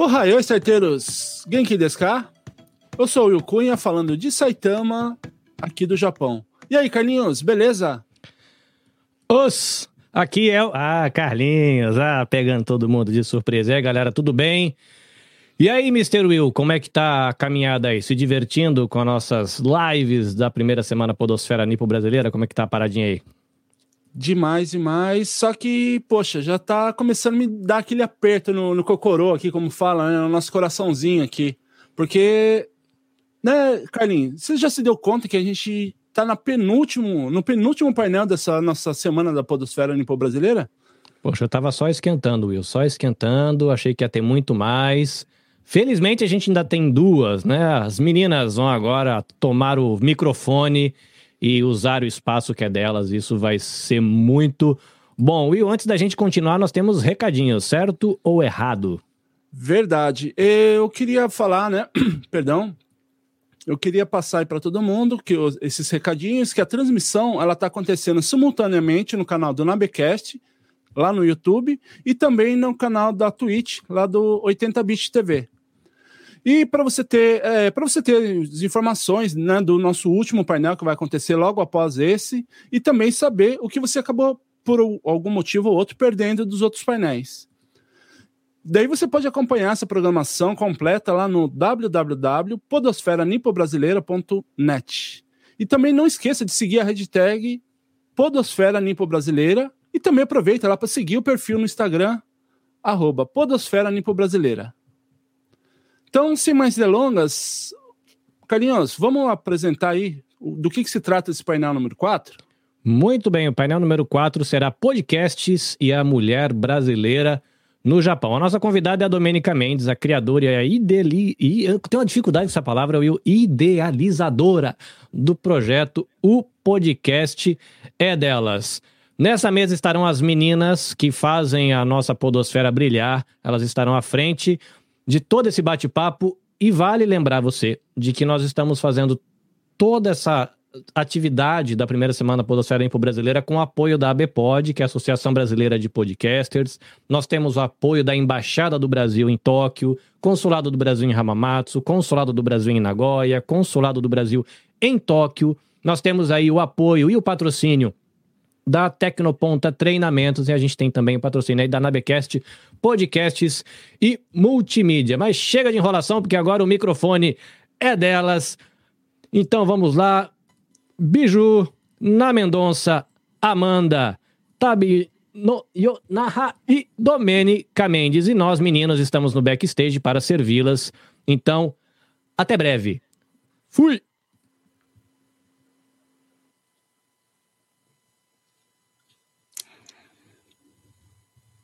Ohayoi, saiteiros! Genki desu? Eu sou o Will Cunha, falando de Saitama, aqui do Japão. E aí, Carlinhos, beleza? Os! Aqui é o... Ah, Carlinhos, ah, pegando todo mundo de surpresa. E aí, galera, tudo bem? E aí, Mr. Will, como é que tá a caminhada aí? Se divertindo com as nossas lives da primeira semana Podosfera Nipo Brasileira? Como é que tá a paradinha aí? Demais, demais. Só que, poxa, já tá começando a me dar aquele aperto no, no cocorô aqui, como fala, né? No nosso coraçãozinho aqui. Porque, né, Carlinhos, você já se deu conta que a gente tá na penúltimo, no penúltimo painel dessa nossa semana da Podosfera Nipo Brasileira? Poxa, eu tava só esquentando, Will, só esquentando, achei que ia ter muito mais. Felizmente a gente ainda tem duas, né? As meninas vão agora tomar o microfone e usar o espaço que é delas. Isso vai ser muito bom. Will, antes da gente continuar, nós temos recadinhos, certo ou errado? Verdade. Eu queria falar, né? Perdão. Eu queria passar para todo mundo que os, esses recadinhos, que a transmissão ela está acontecendo simultaneamente no canal do Nabecast, lá no YouTube, e também no canal da Twitch, lá do 80bit TV. E para você ter é, para você ter as informações né, do nosso último painel que vai acontecer logo após esse, e também saber o que você acabou por algum motivo ou outro perdendo dos outros painéis. Daí você pode acompanhar essa programação completa lá no www.podosferanipobrasileira.net. E também não esqueça de seguir a hashtag Podosfera Nipo Brasileira e também aproveita lá para seguir o perfil no Instagram, arroba Podosfera Nipo Brasileira. Então, sem mais delongas, Carlinhos, vamos apresentar aí do que, que se trata esse painel número 4? Muito bem, o painel número 4 será podcasts e a mulher brasileira no Japão. A nossa convidada é a Domênica Mendes, a criadora e a ideali... e eu tenho uma dificuldade com essa palavra, eu idealizadora do projeto O Podcast é delas. Nessa mesa estarão as meninas que fazem a nossa podosfera brilhar, elas estarão à frente de todo esse bate-papo e vale lembrar você de que nós estamos fazendo toda essa atividade da primeira semana Podosfera Info Brasileira com o apoio da ABPOD, que é a Associação Brasileira de Podcasters. Nós temos o apoio da Embaixada do Brasil em Tóquio, Consulado do Brasil em Hamamatsu, Consulado do Brasil em Nagoya, Consulado do Brasil em Tóquio. Nós temos aí o apoio e o patrocínio da Tecnoponta Treinamentos e a gente tem também o patrocínio aí da Nabecast Podcasts e Multimídia. Mas chega de enrolação porque agora o microfone é delas. Então vamos lá. Biju, na Mendonça, Amanda, Tabi, no, yo, Naha e Domênica Mendes. E nós, meninos, estamos no backstage para servi-las. Então, até breve. Fui!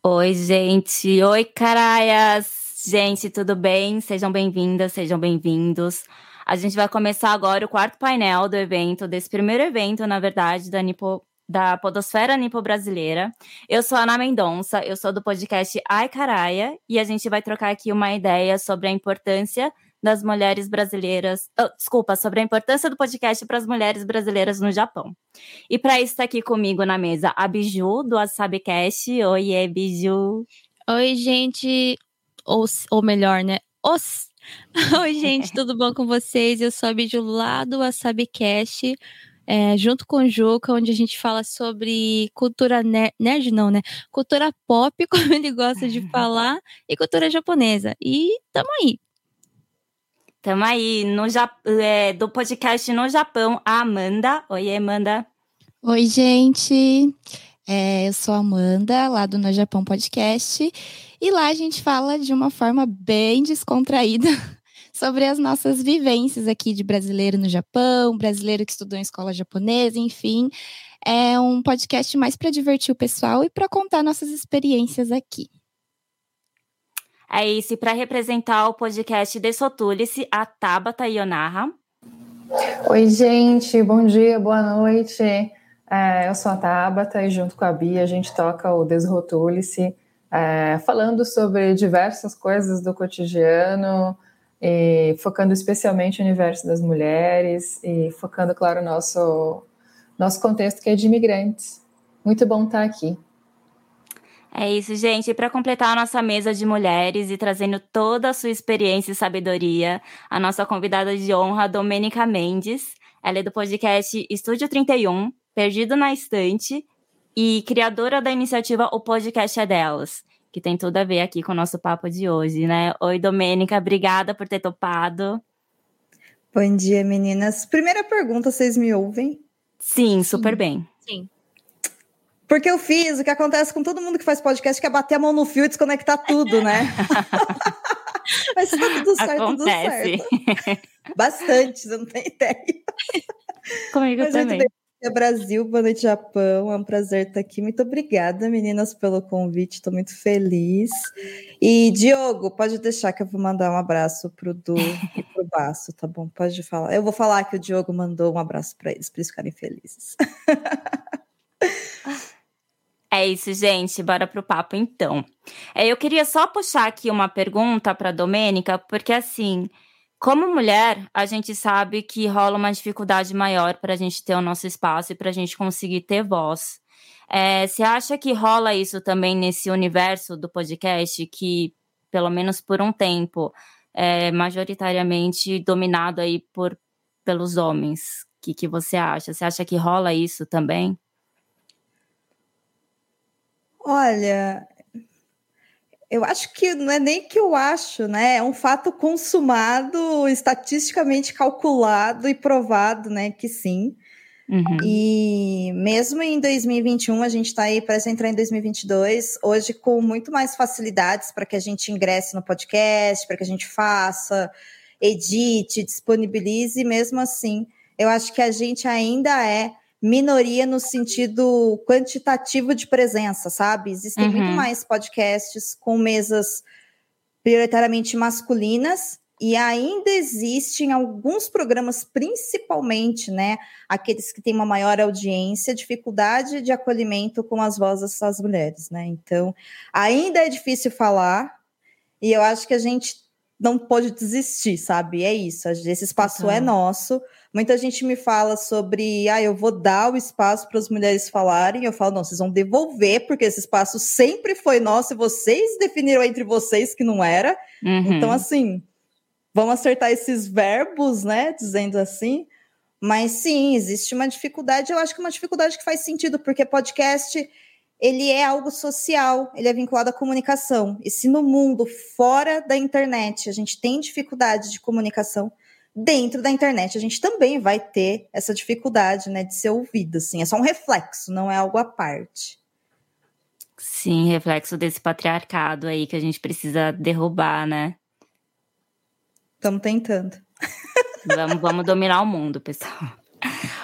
Oi, gente. Oi, caraias. Gente, tudo bem? Sejam bem-vindas, sejam bem-vindos. A gente vai começar agora o quarto painel do evento, desse primeiro evento, na verdade, da Nipo, da Podosfera Nipo Brasileira. Eu sou a Ana Mendonça, eu sou do podcast Ai Caraia, e a gente vai trocar aqui uma ideia sobre a importância das mulheres brasileiras. Oh, desculpa, sobre a importância do podcast para as mulheres brasileiras no Japão. E para isso está aqui comigo na mesa a Biju, do Asabicast. Oi, Biju. Oi, gente. Ou, ou melhor, né? Os Oi, gente, tudo bom com vocês? Eu sou a Biju lá do WasabiCast, é, junto com o Juca, onde a gente fala sobre cultura nerd, nerd, não, né? Cultura pop, como ele gosta de falar, e cultura japonesa. E tamo aí. Tamo aí, no, é, do podcast no Japão, a Amanda. Oi, Amanda. Oi, gente. É, eu sou a Amanda, lá do No Japão Podcast. E lá a gente fala de uma forma bem descontraída sobre as nossas vivências aqui de brasileiro no Japão, brasileiro que estudou em escola japonesa, enfim. É um podcast mais para divertir o pessoal e para contar nossas experiências aqui. É isso, e para representar o podcast de Sotulice, a Tabata Ionaha. Oi, gente, bom dia, boa noite. É, eu sou a Tabata e junto com a Bia a gente toca o Desrotule-se é, falando sobre diversas coisas do cotidiano, e focando especialmente no universo das mulheres e focando, claro, no nosso, nosso contexto que é de imigrantes. Muito bom estar aqui. É isso, gente. E para completar a nossa mesa de mulheres e trazendo toda a sua experiência e sabedoria, a nossa convidada de honra, Domênica Mendes. Ela é do podcast Estúdio 31, Perdido na Estante, e criadora da iniciativa O Podcast é Delas, que tem tudo a ver aqui com o nosso papo de hoje, né? Oi, Domênica, obrigada por ter topado. Bom dia, meninas. Primeira pergunta, vocês me ouvem? Sim, super Sim. bem. Sim. Porque eu fiz o que acontece com todo mundo que faz podcast, que é bater a mão no fio e desconectar tudo, né? Mas tá tudo certo, Acontece. tudo certo. Bastante, você não tem ideia. Comigo Mas também. Muito bem. Brasil, boa noite, Japão. É um prazer estar aqui. Muito obrigada, meninas, pelo convite. Estou muito feliz. E, Diogo, pode deixar que eu vou mandar um abraço pro Du e pro Baço, tá bom? Pode falar. Eu vou falar que o Diogo mandou um abraço para eles, para eles ficarem felizes. É isso, gente. Bora pro papo então. É, eu queria só puxar aqui uma pergunta para Domênica, porque assim, como mulher, a gente sabe que rola uma dificuldade maior para a gente ter o nosso espaço e para a gente conseguir ter voz. É, você acha que rola isso também nesse universo do podcast, que, pelo menos por um tempo, é majoritariamente dominado aí por, pelos homens? O que, que você acha? Você acha que rola isso também? Olha, eu acho que não é nem que eu acho, né? É um fato consumado, estatisticamente calculado e provado, né? Que sim. Uhum. E mesmo em 2021, a gente está aí, parece entrar em 2022, hoje com muito mais facilidades para que a gente ingresse no podcast, para que a gente faça, edite, disponibilize, mesmo assim, eu acho que a gente ainda é minoria no sentido quantitativo de presença, sabe? Existem uhum. muito mais podcasts com mesas prioritariamente masculinas e ainda existem alguns programas, principalmente, né, aqueles que têm uma maior audiência, dificuldade de acolhimento com as vozes das mulheres, né? Então, ainda é difícil falar e eu acho que a gente não pode desistir, sabe? É isso, esse espaço é nosso. Muita gente me fala sobre, ah, eu vou dar o espaço para as mulheres falarem. Eu falo, não, vocês vão devolver, porque esse espaço sempre foi nosso e vocês definiram entre vocês que não era. Uhum. Então, assim, vamos acertar esses verbos, né? Dizendo assim. Mas sim, existe uma dificuldade. Eu acho que é uma dificuldade que faz sentido, porque podcast ele é algo social, ele é vinculado à comunicação. E se no mundo fora da internet a gente tem dificuldade de comunicação, dentro da internet a gente também vai ter essa dificuldade, né, de ser ouvido, assim. É só um reflexo, não é algo à parte. Sim, reflexo desse patriarcado aí que a gente precisa derrubar, né? Estamos tentando. Vamos, vamos dominar o mundo, pessoal.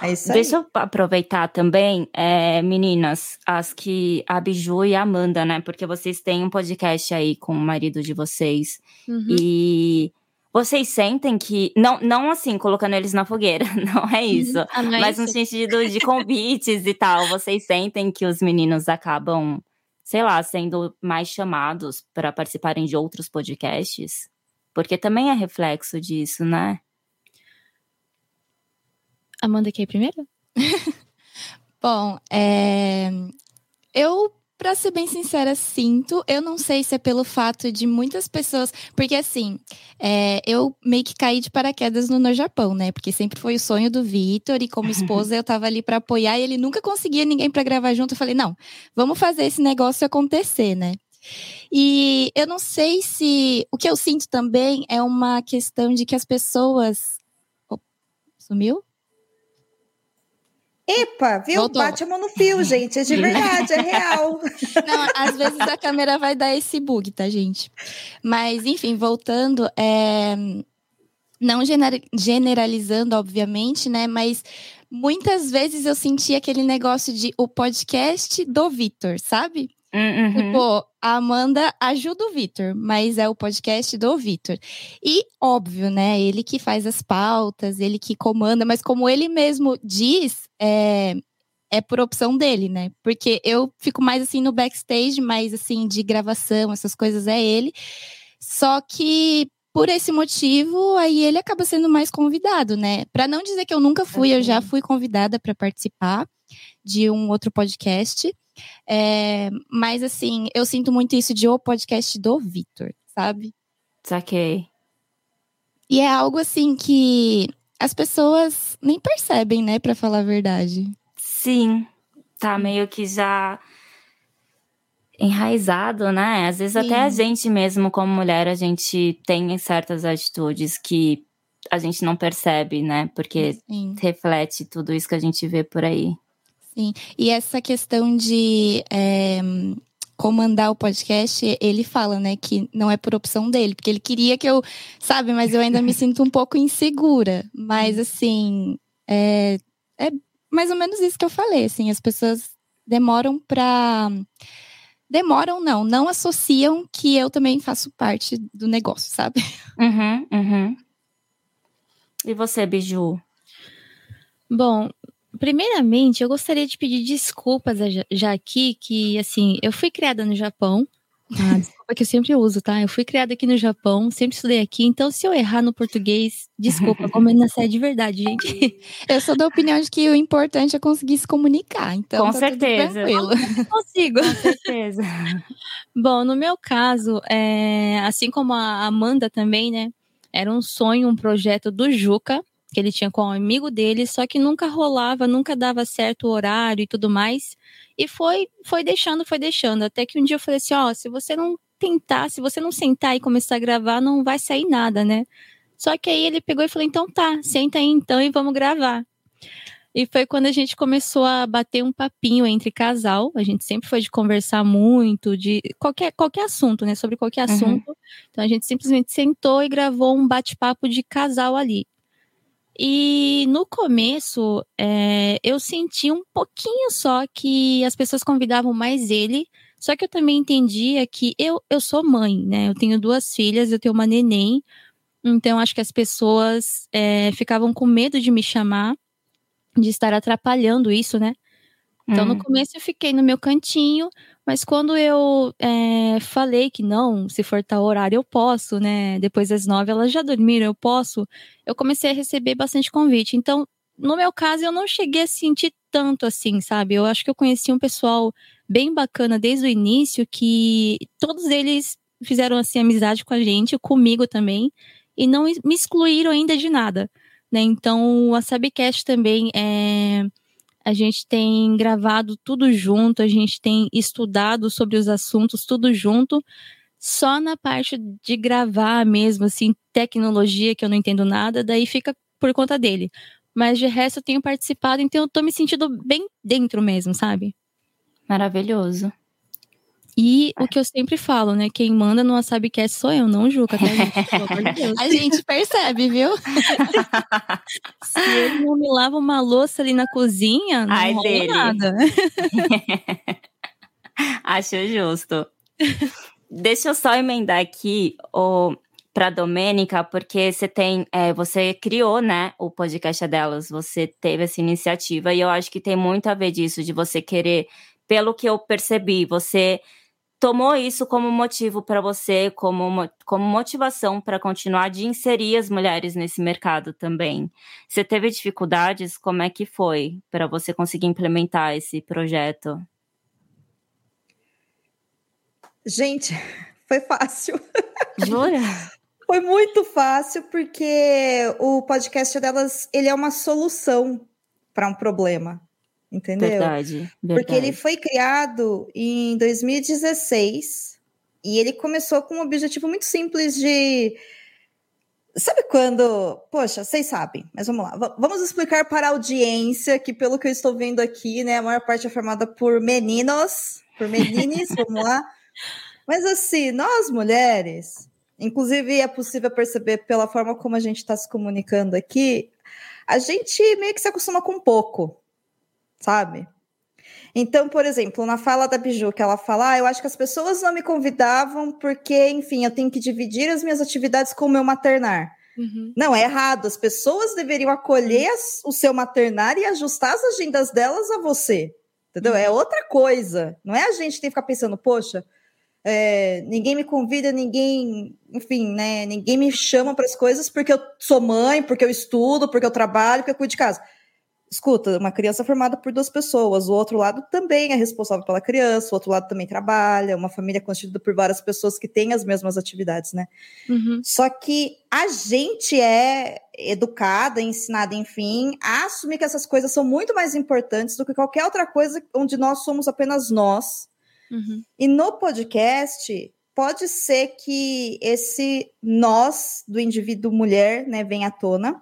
É isso aí. Deixa eu aproveitar também, é, meninas, as que a Biju e a Amanda, né? Porque vocês têm um podcast aí com o marido de vocês. Uhum. E vocês sentem que. Não, não assim, colocando eles na fogueira, não é isso. ah, não é mas isso? no sentido de convites e tal. Vocês sentem que os meninos acabam, sei lá, sendo mais chamados para participarem de outros podcasts? Porque também é reflexo disso, né? Amanda quer ir primeiro? Bom, é... eu Pra ser bem sincera, sinto. Eu não sei se é pelo fato de muitas pessoas. Porque, assim, é, eu meio que caí de paraquedas no No Japão, né? Porque sempre foi o sonho do Vitor, e como esposa eu tava ali para apoiar, e ele nunca conseguia ninguém para gravar junto. Eu falei, não, vamos fazer esse negócio acontecer, né? E eu não sei se. O que eu sinto também é uma questão de que as pessoas. Oh, sumiu? Epa, viu? Voltou. Bate a mão no fio, gente. É de verdade, é real. Não, às vezes a câmera vai dar esse bug, tá, gente? Mas, enfim, voltando, é... não generalizando, obviamente, né? Mas muitas vezes eu senti aquele negócio de o podcast do Vitor, sabe? Uhum. Tipo, a Amanda ajuda o Vitor, mas é o podcast do Vitor. E, óbvio, né? Ele que faz as pautas, ele que comanda, mas como ele mesmo diz, é, é por opção dele, né? Porque eu fico mais assim no backstage, mais assim de gravação, essas coisas é ele. Só que por esse motivo, aí ele acaba sendo mais convidado, né? Para não dizer que eu nunca fui, uhum. eu já fui convidada para participar de um outro podcast. É, mas assim, eu sinto muito isso de o podcast do Vitor, sabe? Saquei. E é algo assim que as pessoas nem percebem, né, para falar a verdade. Sim, tá meio que já enraizado, né? Às vezes Sim. até a gente mesmo, como mulher, a gente tem certas atitudes que a gente não percebe, né? Porque Sim. reflete tudo isso que a gente vê por aí. Sim, e essa questão de é, comandar o podcast, ele fala, né, que não é por opção dele, porque ele queria que eu, sabe, mas eu ainda me sinto um pouco insegura. Mas, uhum. assim, é, é mais ou menos isso que eu falei, assim, as pessoas demoram para demoram não, não associam que eu também faço parte do negócio, sabe? Uhum, uhum. E você, Biju? Bom, primeiramente, eu gostaria de pedir desculpas já aqui, que, assim, eu fui criada no Japão. Ah, desculpa que eu sempre uso, tá? Eu fui criada aqui no Japão, sempre estudei aqui, então se eu errar no português, desculpa, como na série de verdade, gente. Eu sou da opinião de que o importante é conseguir se comunicar, então. Com tá certeza. Eu consigo. Com certeza. Bom, no meu caso, é, assim como a Amanda também, né? Era um sonho, um projeto do Juca, que ele tinha com um amigo dele, só que nunca rolava, nunca dava certo o horário e tudo mais. E foi, foi deixando, foi deixando. Até que um dia eu falei assim: ó, oh, se você não tentar, se você não sentar e começar a gravar, não vai sair nada, né? Só que aí ele pegou e falou: então tá, senta aí então e vamos gravar. E foi quando a gente começou a bater um papinho entre casal. A gente sempre foi de conversar muito, de qualquer, qualquer assunto, né? Sobre qualquer uhum. assunto. Uhum. Então a gente simplesmente sentou e gravou um bate-papo de casal ali. E no começo, é, eu senti um pouquinho só que as pessoas convidavam mais ele, só que eu também entendia que eu, eu sou mãe, né? Eu tenho duas filhas, eu tenho uma neném, então acho que as pessoas é, ficavam com medo de me chamar, de estar atrapalhando isso, né? Então, hum. no começo eu fiquei no meu cantinho, mas quando eu é, falei que não, se for tal horário eu posso, né? Depois das nove elas já dormiram, eu posso. Eu comecei a receber bastante convite. Então, no meu caso, eu não cheguei a sentir tanto assim, sabe? Eu acho que eu conheci um pessoal bem bacana desde o início, que todos eles fizeram assim amizade com a gente, comigo também, e não me excluíram ainda de nada. Né? Então, a Sabcast também é a gente tem gravado tudo junto, a gente tem estudado sobre os assuntos tudo junto. Só na parte de gravar mesmo, assim, tecnologia, que eu não entendo nada, daí fica por conta dele. Mas de resto eu tenho participado, então eu tô me sentindo bem dentro mesmo, sabe? Maravilhoso. E o que eu sempre falo, né? Quem manda no Wasabicast sou eu, não Juca, tá, gente? A gente percebe, viu? Se ele não me lava uma louça ali na cozinha, não Ai, dele. nada. Acho justo. Deixa eu só emendar aqui o para Domênica, porque você tem, é, você criou, né, o podcast delas, você teve essa iniciativa e eu acho que tem muito a ver disso de você querer, pelo que eu percebi, você tomou isso como motivo para você, como, como motivação para continuar de inserir as mulheres nesse mercado também. Você teve dificuldades? Como é que foi para você conseguir implementar esse projeto? Gente, foi fácil. Jura? foi muito fácil porque o podcast delas ele é uma solução para um problema entendeu? Verdade, verdade. Porque ele foi criado em 2016 e ele começou com um objetivo muito simples de Sabe quando, poxa, vocês sabem, mas vamos lá. V vamos explicar para a audiência que pelo que eu estou vendo aqui, né, a maior parte é formada por meninos, por menines, vamos lá. Mas assim, nós mulheres, inclusive é possível perceber pela forma como a gente está se comunicando aqui, a gente meio que se acostuma com pouco, sabe? Então, por exemplo, na fala da Biju, que ela fala, ah, eu acho que as pessoas não me convidavam porque, enfim, eu tenho que dividir as minhas atividades com o meu maternar. Uhum. Não, é errado. As pessoas deveriam acolher o seu maternar e ajustar as agendas delas a você. Entendeu? Uhum. É outra coisa. Não é a gente que tem que ficar pensando, poxa, é, ninguém me convida, ninguém, enfim, né? Ninguém me chama para as coisas porque eu sou mãe, porque eu estudo, porque eu trabalho, porque eu cuido de casa escuta, uma criança formada por duas pessoas, o outro lado também é responsável pela criança, o outro lado também trabalha, uma família constituída por várias pessoas que têm as mesmas atividades, né? Uhum. Só que a gente é educada, ensinada, enfim, a assumir que essas coisas são muito mais importantes do que qualquer outra coisa onde nós somos apenas nós. Uhum. E no podcast, pode ser que esse nós do indivíduo mulher, né, venha à tona,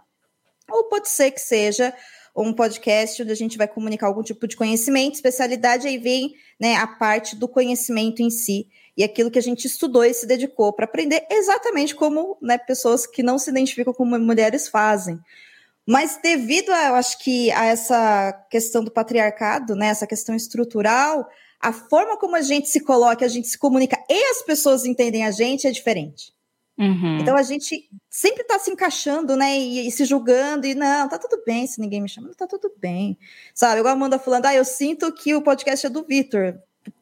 ou pode ser que seja um podcast onde a gente vai comunicar algum tipo de conhecimento, especialidade, aí vem né, a parte do conhecimento em si e aquilo que a gente estudou e se dedicou para aprender exatamente como né, pessoas que não se identificam como mulheres fazem. Mas devido, a, eu acho que a essa questão do patriarcado, né, essa questão estrutural, a forma como a gente se coloca, a gente se comunica e as pessoas entendem a gente é diferente. Uhum. Então a gente sempre está se encaixando, né? E, e, se julgando, e não, tá tudo bem se ninguém me chama, tá tudo bem. Sabe, igual a Amanda falando, ah, eu sinto que o podcast é do Vitor.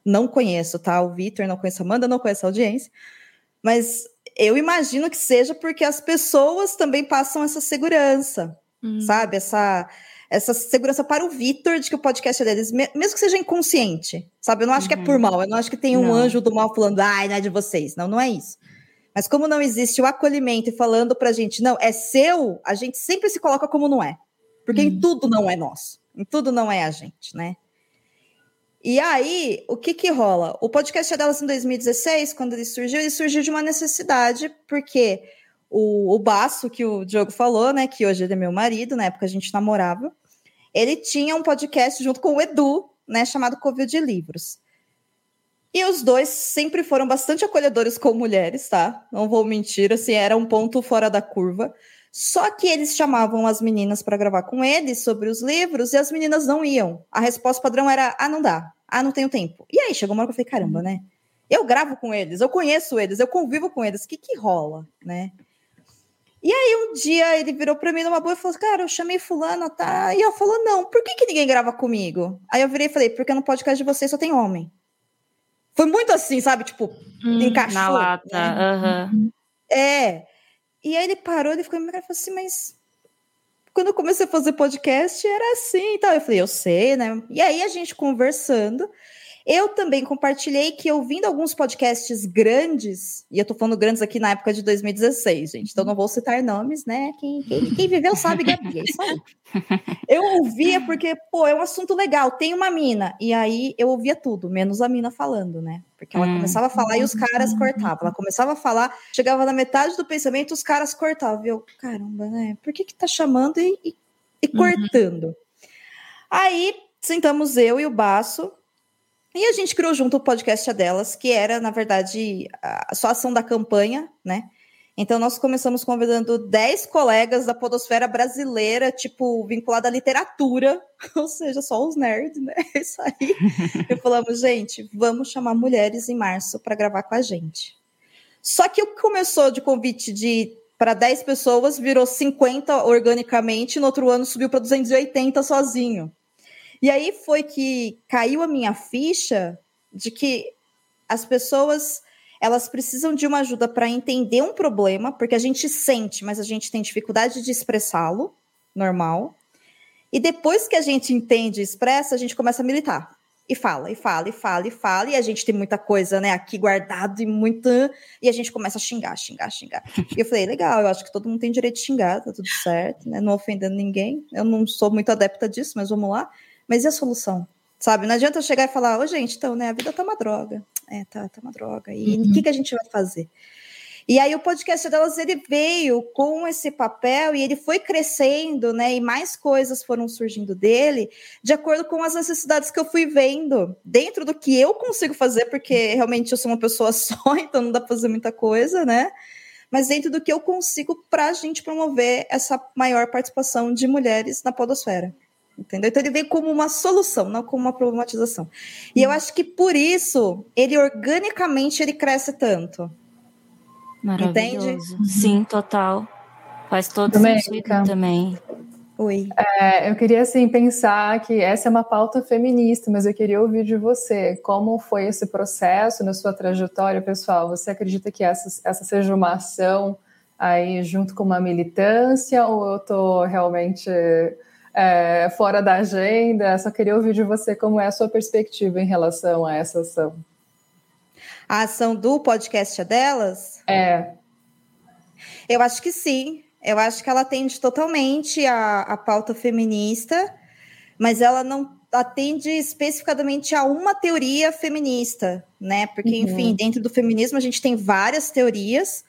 Não conheço, tá? O Vitor, não conheço a Amanda, não conheço a audiência. Mas eu imagino que seja porque as pessoas também passam essa segurança, Hum. sabe? Essa, essa segurança para o Vitor de que o podcast é deles, me- mesmo que seja inconsciente, sabe? Eu não acho que é por Uhum. mal, eu não acho que tem um Não. anjo do mal falando, ai, não é de vocês. Não, não é isso. Mas como não existe o acolhimento e falando pra gente, não, é seu, a gente sempre se coloca como não é. Porque em tudo não é nosso. Em tudo não é a gente, né? E aí, o que que rola? O podcast é delas em 2016, quando ele surgiu, ele surgiu de uma necessidade, porque o, o Baço, que o Diogo falou, né, que hoje ele é meu marido, na época a gente namorava, ele tinha um podcast junto com o Edu, né, chamado Covil de Livros. E os dois sempre foram bastante acolhedores com mulheres, tá? Não vou mentir, assim, era um ponto fora da curva. Só que eles chamavam as meninas para gravar com eles sobre os livros e as meninas não iam. A resposta padrão era: ah, não dá. Ah, não tenho tempo. E aí chegou uma hora que eu falei: caramba, né? Eu gravo com eles, eu conheço eles, eu convivo com eles, o que que rola, né? E aí um dia ele virou para mim numa boa e falou: Cara, eu chamei fulana, tá? E ela falou: Não, por que, que ninguém grava comigo? Aí eu virei e falei: Porque no podcast de vocês só tem homem. Foi muito assim, sabe? Tipo, Hum. encaixou. Na lata. né? aham. É. E aí ele parou, ele ficou me falou assim, mas quando eu comecei a fazer podcast era assim e tal. Eu falei, eu sei, né? E aí a gente conversando, eu também compartilhei que ouvindo alguns podcasts grandes, e eu tô falando grandes aqui na época de 2016, gente, então não vou citar nomes, né? Quem, quem, quem viveu sabe, Gabi, é. Eu ouvia porque, pô, é um assunto legal, tem uma mina. E aí eu ouvia tudo, menos a mina falando, né? Porque ela Hum. começava a falar e os caras cortavam. Ela começava a falar, chegava na metade do pensamento, os caras cortavam. E eu, caramba, né? Por que que tá chamando e, e, e cortando? Aí sentamos eu e o Baço. E a gente criou junto o podcast Delas, que era, na verdade, a, só a ação da campanha, né? Então, nós começamos convidando 10 colegas da podosfera brasileira, tipo, vinculada à literatura, ou seja, só os nerds, né? É Isso aí. e falamos, gente, vamos chamar mulheres em março para gravar com a gente. Só que o que começou de convite de para 10 pessoas virou 50 organicamente, no outro ano subiu para 280 sozinho. E aí foi que caiu a minha ficha de que as pessoas elas precisam de uma ajuda para entender um problema, porque a gente sente, mas a gente tem dificuldade de expressá-lo, normal. E depois que a gente entende e expressa, a gente começa a militar. E fala, e fala, e fala, e fala, e a gente tem muita coisa, né, aqui guardado e muita. E a gente começa a xingar, xingar, xingar. E eu falei, legal, eu acho que todo mundo tem direito de xingar, tá tudo certo, né? Não ofendendo ninguém. Eu não sou muito adepta disso, mas vamos lá. Mas e a solução? Sabe? Não adianta eu chegar e falar, ô, gente, então, né, a vida tá uma droga. É, tá, tá uma droga. E o que, que a gente vai fazer? E aí o podcast delas ele veio com esse papel e ele foi crescendo, né? E mais coisas foram surgindo dele, de acordo com as necessidades que eu fui vendo, dentro do que eu consigo fazer, porque realmente eu sou uma pessoa só, então não dá pra fazer muita coisa, né? Mas dentro do que eu consigo para a gente promover essa maior participação de mulheres na podosfera. Entendeu? Então ele veio como uma solução, não como uma problematização. E eu acho que por isso ele organicamente ele cresce tanto. Maravilhoso. Sim, total. Faz todo Domênica. sentido também. Oi. É, eu queria assim pensar que essa é uma pauta feminista, mas eu queria ouvir de você como foi esse processo na sua trajetória pessoal. Você acredita que essa, essa seja uma ação aí junto com uma militância ou eu estou realmente é, fora da agenda. Só queria ouvir de você como é a sua perspectiva em relação a essa ação. A ação do podcast é delas? É. Eu acho que sim. Eu acho que ela atende totalmente a, a pauta feminista, mas ela não atende especificadamente a uma teoria feminista, né? Porque, uhum. enfim, dentro do feminismo a gente tem várias teorias.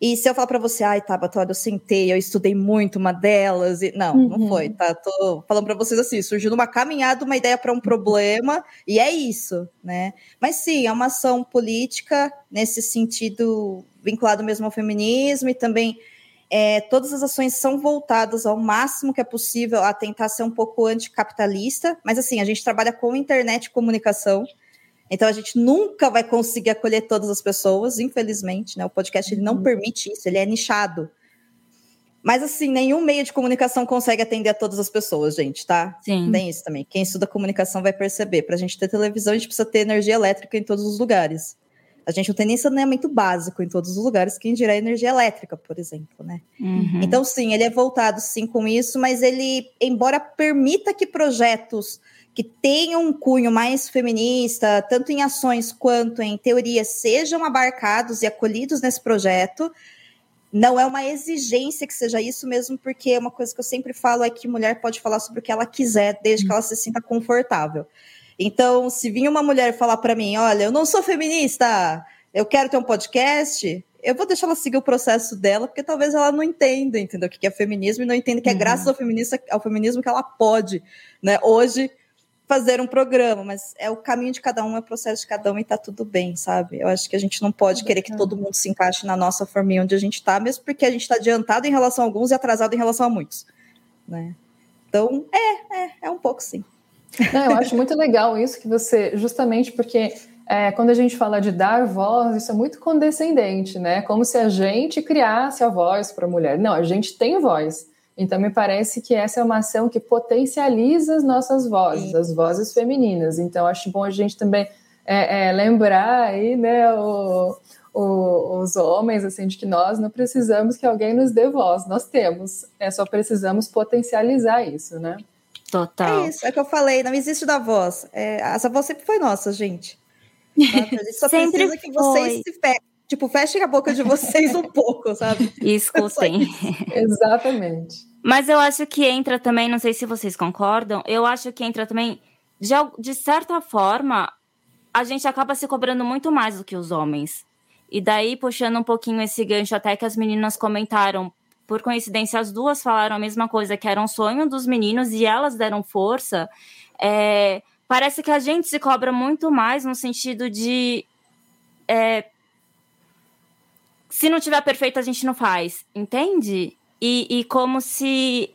E se eu falar para você, ai, Tabata, olha, eu sentei, eu estudei muito uma delas, e não, uhum. não foi, tá? Tô falando para vocês assim, surgiu numa caminhada uma ideia para um problema, e é isso, né? Mas sim, é uma ação política nesse sentido vinculado mesmo ao feminismo e também é, todas as ações são voltadas ao máximo que é possível a tentar ser um pouco anticapitalista, mas assim, a gente trabalha com internet e comunicação, então a gente nunca vai conseguir acolher todas as pessoas, infelizmente, né? O podcast ele não uhum. permite isso, ele é nichado. Mas assim, nenhum meio de comunicação consegue atender a todas as pessoas, gente, tá? Sim. Tem isso também. Quem estuda comunicação vai perceber. Para a gente ter televisão, a gente precisa ter energia elétrica em todos os lugares. A gente não tem nem saneamento básico em todos os lugares, quem dirá energia elétrica, por exemplo, né? Uhum. Então, sim, ele é voltado sim com isso, mas ele, embora permita que projetos que tenham um cunho mais feminista, tanto em ações quanto em teorias, sejam abarcados e acolhidos nesse projeto, não é uma exigência que seja isso mesmo, porque uma coisa que eu sempre falo é que mulher pode falar sobre o que ela quiser, desde que ela se sinta confortável. Então, se vir uma mulher falar para mim, olha, eu não sou feminista, eu quero ter um podcast, eu vou deixar ela seguir o processo dela, porque talvez ela não entenda, entendeu? O que é feminismo e não entenda que é uhum. graças ao, feminista, ao feminismo que ela pode, né, hoje fazer um programa, mas é o caminho de cada um, é o processo de cada um e tá tudo bem, sabe? Eu acho que a gente não pode querer que todo mundo se encaixe na nossa forminha onde a gente tá, mesmo porque a gente tá adiantado em relação a alguns e atrasado em relação a muitos, né? Então, é, é, é um pouco sim. Não, eu acho muito legal isso que você, justamente porque é, quando a gente fala de dar voz, isso é muito condescendente, né? Como se a gente criasse a voz para a mulher. Não, a gente tem voz. Então, me parece que essa é uma ação que potencializa as nossas vozes, as vozes femininas. Então, acho bom a gente também é, é, lembrar aí, né, o, o, os homens, assim, de que nós não precisamos que alguém nos dê voz, nós temos, é só precisamos potencializar isso, né? Total. É isso, é o que eu falei, não existe da voz. É, essa voz sempre foi nossa, gente. A gente só sempre precisa que vocês se fechem. Tipo, fechem a boca de vocês um pouco, sabe? Escutem. Exatamente. Mas eu acho que entra também, não sei se vocês concordam, eu acho que entra também, de, de certa forma, a gente acaba se cobrando muito mais do que os homens. E daí, puxando um pouquinho esse gancho, até que as meninas comentaram, por coincidência, as duas falaram a mesma coisa, que era um sonho dos meninos e elas deram força. É, parece que a gente se cobra muito mais no sentido de. É, se não tiver perfeito, a gente não faz, entende? E, e como se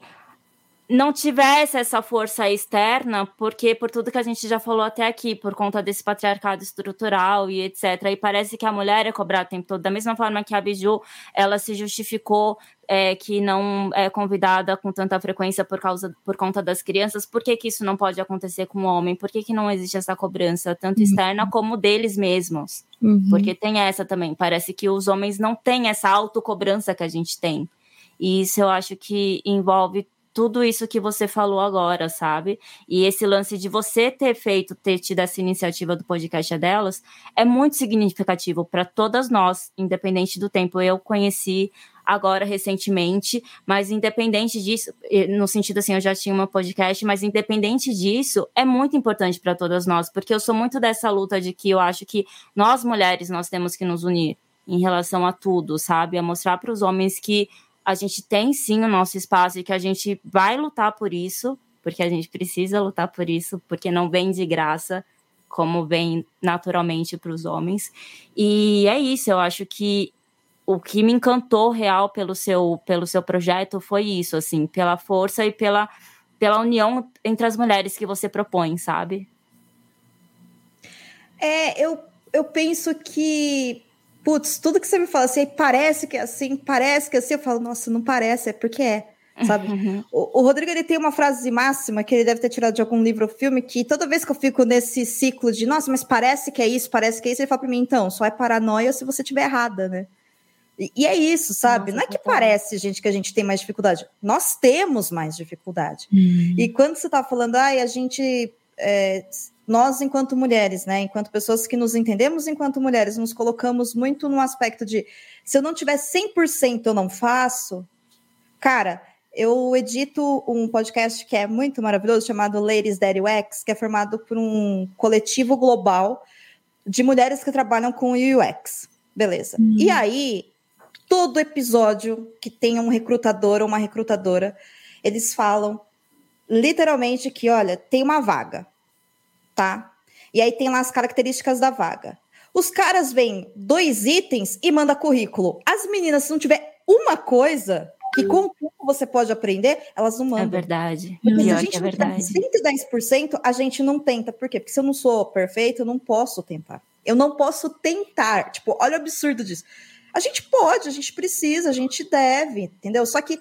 não tivesse essa força externa, porque por tudo que a gente já falou até aqui, por conta desse patriarcado estrutural e etc. E parece que a mulher é cobrada o tempo todo. Da mesma forma que a Biju, ela se justificou é, que não é convidada com tanta frequência por causa por conta das crianças. Por que, que isso não pode acontecer com o homem? Por que, que não existe essa cobrança, tanto uhum. externa como deles mesmos? Uhum. Porque tem essa também. Parece que os homens não têm essa autocobrança que a gente tem. E isso eu acho que envolve tudo isso que você falou agora, sabe? E esse lance de você ter feito, ter tido essa iniciativa do podcast delas, é muito significativo para todas nós, independente do tempo. Eu conheci agora recentemente, mas independente disso, no sentido assim, eu já tinha uma podcast, mas independente disso, é muito importante para todas nós, porque eu sou muito dessa luta de que eu acho que nós mulheres nós temos que nos unir em relação a tudo, sabe? A mostrar para os homens que a gente tem sim o nosso espaço e que a gente vai lutar por isso, porque a gente precisa lutar por isso, porque não vem de graça, como vem naturalmente para os homens. E é isso, eu acho que o que me encantou real pelo seu, pelo seu projeto foi isso, assim, pela força e pela, pela união entre as mulheres que você propõe, sabe? É, eu, eu penso que putz, tudo que você me fala assim, parece que é assim, parece que é assim, eu falo, nossa, não parece, é porque é, sabe? Uhum. O, o, Rodrigo, ele tem uma frase máxima que ele deve ter tirado de algum livro ou filme, que toda vez que eu fico nesse ciclo de, nossa, mas parece que é isso, parece que é isso, ele fala pra mim, então, só é paranoia se você estiver errada, né? E, e é isso, sabe? Nossa, Não é que parece, gente, que a gente tem mais dificuldade. Nós temos mais dificuldade. E quando você tá falando, ai, a gente. é, nós, enquanto mulheres, né? Enquanto pessoas que nos entendemos enquanto mulheres, nos colocamos muito no aspecto de se eu não tiver 100% eu não faço. Cara, eu edito um podcast que é muito maravilhoso, chamado Ladies Daddy UX, que é formado por um coletivo global de mulheres que trabalham com UX. Beleza. E aí, todo episódio que tem um recrutador ou uma recrutadora, eles falam literalmente que, olha, tem uma vaga, tá? E aí tem lá as características da vaga. Os caras veem dois itens e manda currículo. As meninas, se não tiver uma coisa que com o tempo você pode aprender, elas não É mandam. verdade. Porque se a gente é verdade. 110%, a gente não tenta. Por quê? Porque se eu não sou perfeita, eu não posso tentar. Eu não posso tentar. Tipo, olha o absurdo disso. A gente pode, a gente precisa, a gente deve, entendeu? Só que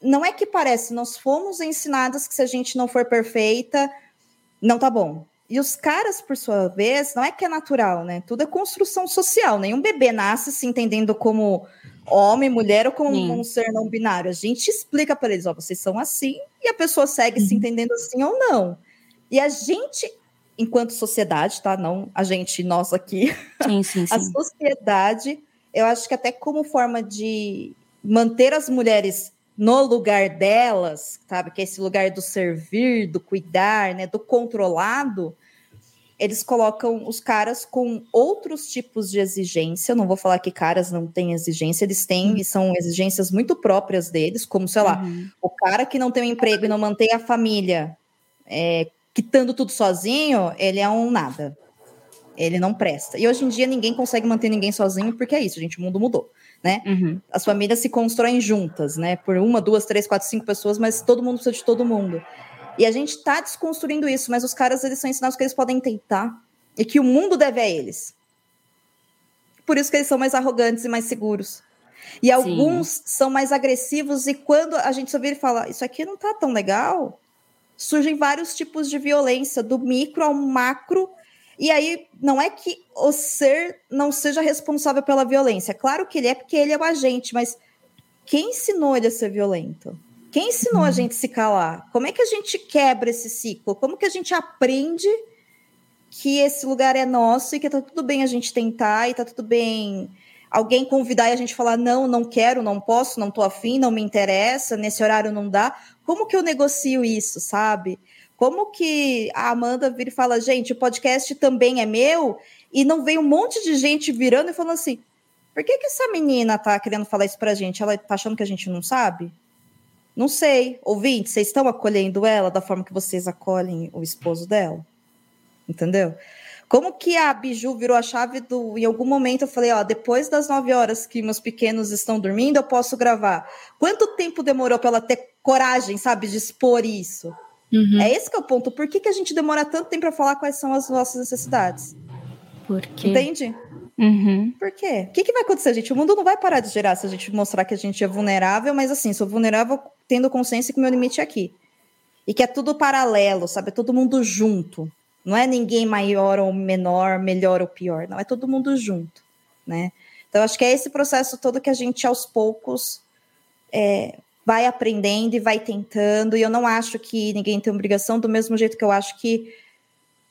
não é que parece, nós fomos ensinadas que se a gente não for perfeita, não tá bom. E os caras, por sua vez, não é que é natural, né? Tudo é construção social. Nenhum bebê nasce se entendendo como homem, mulher ou como Sim. um ser não binário. A gente explica para eles, ó, vocês são assim, e a pessoa segue Uhum. se entendendo assim ou não. E a gente, enquanto sociedade, tá? Não a gente, nós aqui, Sim, sim, a sim. sociedade, eu acho que até como forma de manter as mulheres no lugar delas, sabe? Que é esse lugar do servir, do cuidar, né? Do controlado. Eles colocam os caras com outros tipos de exigência. Eu não vou falar que caras não têm exigência, eles têm, e são exigências muito próprias deles, como, sei lá, Uhum. o cara que não tem um emprego e não mantém a família, é, quitando tudo sozinho, ele é um nada. Ele não presta. E hoje em dia ninguém consegue manter ninguém sozinho, porque é isso, gente, o mundo mudou, né? Uhum. As famílias se constroem juntas, né? Por uma, duas, três, quatro, cinco pessoas, mas todo mundo precisa de todo mundo. E a gente tá desconstruindo isso, mas os caras, eles são ensinados que eles podem tentar e que o mundo deve a eles. Por isso que eles são mais arrogantes e mais seguros. E alguns são mais agressivos e quando a gente só vira e fala, isso aqui não tá tão legal, surgem vários tipos de violência, do micro ao macro, e aí não é que o ser não seja responsável pela violência. Claro que ele é, porque ele é o agente, mas quem ensinou ele a ser violento? Quem ensinou a gente a se calar? Como é que a gente quebra esse ciclo? Como que a gente aprende que esse lugar é nosso e que tá tudo bem a gente tentar e tá tudo bem alguém convidar e a gente falar não, não quero, não posso, não tô afim, não me interessa, nesse horário não dá. Como que eu negocio isso, sabe? Como que a Amanda vira e fala, gente, o podcast também é meu, e não vem um monte de gente virando e falando assim, por que que essa menina tá querendo falar isso pra gente? Ela tá achando que a gente não sabe? Não sei. Ouvinte, vocês estão acolhendo ela da forma que vocês acolhem o esposo dela? Entendeu? Como que a Biju virou a chave do. Em algum momento eu falei, ó, depois das nove horas que meus pequenos estão dormindo, eu posso gravar. Quanto tempo demorou para ela ter coragem, sabe, de expor isso? Uhum. É esse que é o ponto. Por que, que a gente demora tanto tempo para falar quais são as nossas necessidades? Por quê? Entende? Uhum. Por quê? O que, que vai acontecer, gente? O mundo não vai parar de gerar se a gente mostrar que a gente é vulnerável, mas assim, sou vulnerável tendo consciência que o meu limite é aqui. E que é tudo paralelo, sabe? É todo mundo junto. Não é ninguém maior ou menor, melhor ou pior. Não, é todo mundo junto, né? Então, acho que é esse processo todo que a gente, aos poucos, é, vai aprendendo e vai tentando. E eu não acho que ninguém tem obrigação, do mesmo jeito que eu acho que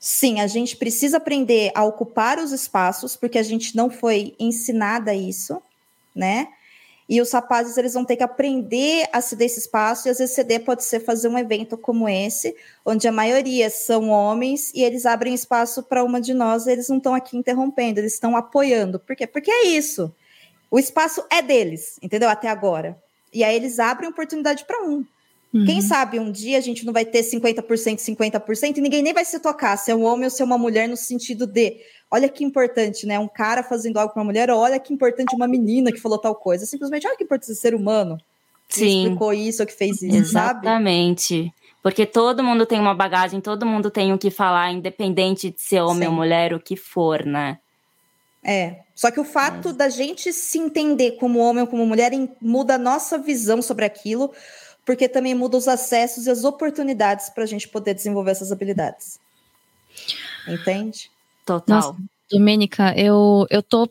Sim, a gente precisa aprender a ocupar os espaços, porque a gente não foi ensinada isso, né? E os rapazes, eles vão ter que aprender a ceder esse espaço, e às vezes ceder pode ser fazer um evento como esse, onde a maioria são homens, e eles abrem espaço para uma de nós, eles não estão aqui interrompendo, eles estão apoiando. Por quê? Porque é isso. O espaço é deles, entendeu? Até agora. E aí eles abrem oportunidade para um. Uhum. Quem sabe um dia a gente não vai ter 50%, 50%, e ninguém nem vai se tocar se é um homem ou se é uma mulher, no sentido de, olha que importante, né? Um cara fazendo algo para uma mulher, olha que importante uma menina que falou tal coisa. Simplesmente, olha que importante ser humano que Sim. explicou isso ou que fez isso, sabe? Exatamente. Porque todo mundo tem uma bagagem, todo mundo tem o que falar, independente de ser homem Sim. ou mulher, o que for, né? É. Só que o fato da gente se entender como homem ou como mulher em- muda a nossa visão sobre aquilo, porque também muda os acessos e as oportunidades para a gente poder desenvolver essas habilidades. Entende? Total. Nossa, Domênica, eu, eu tô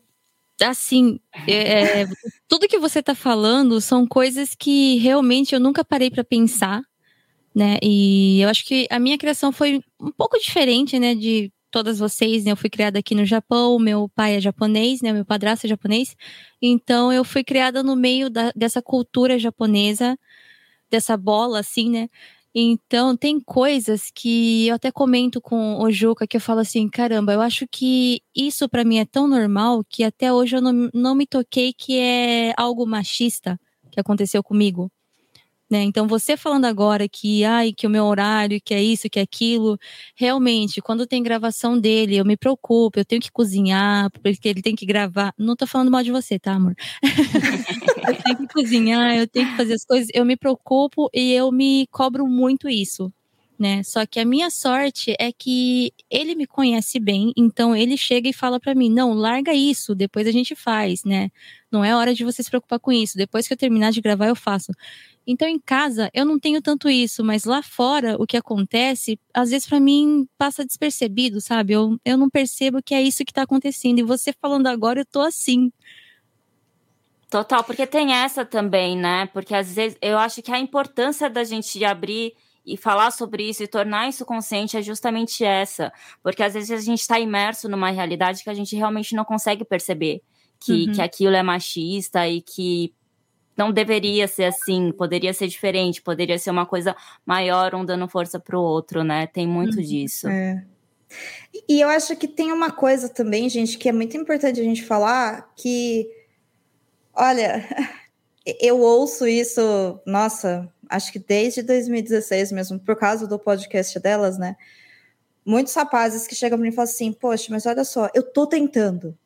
assim, é, é, tudo que você está falando são coisas que realmente eu nunca parei para pensar, né? E eu acho que a minha criação foi um pouco diferente, né, de todas vocês, né? Eu fui criada aqui no Japão, meu pai é japonês, né? Meu padrasto é japonês. Então eu fui criada no meio da, dessa cultura japonesa, dessa bola, assim, né? Então, tem coisas que eu até comento com o Juca que eu falo assim: caramba, eu acho que isso para mim é tão normal que até hoje eu não, não me toquei que é algo machista que aconteceu comigo. Né? Então, você falando agora que, ai, que o meu horário, que é isso, que é aquilo, realmente, quando tem gravação dele, eu me preocupo, eu tenho que cozinhar, porque ele tem que gravar. Não tô falando mal de você, tá, amor? eu tenho que cozinhar, eu tenho que fazer as coisas, eu me preocupo e eu me cobro muito isso. Né? Só que a minha sorte é que ele me conhece bem, então ele chega e fala para mim: "Não, larga isso, depois a gente faz", né? Não é hora de você se preocupar com isso. Depois que eu terminar de gravar, eu faço. Então, em casa, eu não tenho tanto isso, mas lá fora, o que acontece, às vezes para mim passa despercebido, sabe? Eu, eu não percebo que é isso que tá acontecendo. E você falando agora, eu tô assim. Total, porque tem essa também, né? Porque às vezes eu acho que a importância da gente abrir e falar sobre isso e tornar isso consciente é justamente essa. Porque às vezes a gente está imerso numa realidade que a gente realmente não consegue perceber que, uhum. que aquilo é machista e que não deveria ser assim, poderia ser diferente, poderia ser uma coisa maior, um dando força para o outro, né? Tem muito uhum, disso. É. E eu acho que tem uma coisa também, gente, que é muito importante a gente falar, que, olha, eu ouço isso, nossa, acho que desde 2016 mesmo, por causa do podcast delas, né? Muitos rapazes que chegam para mim e falam assim, poxa, mas olha só, eu tô tentando,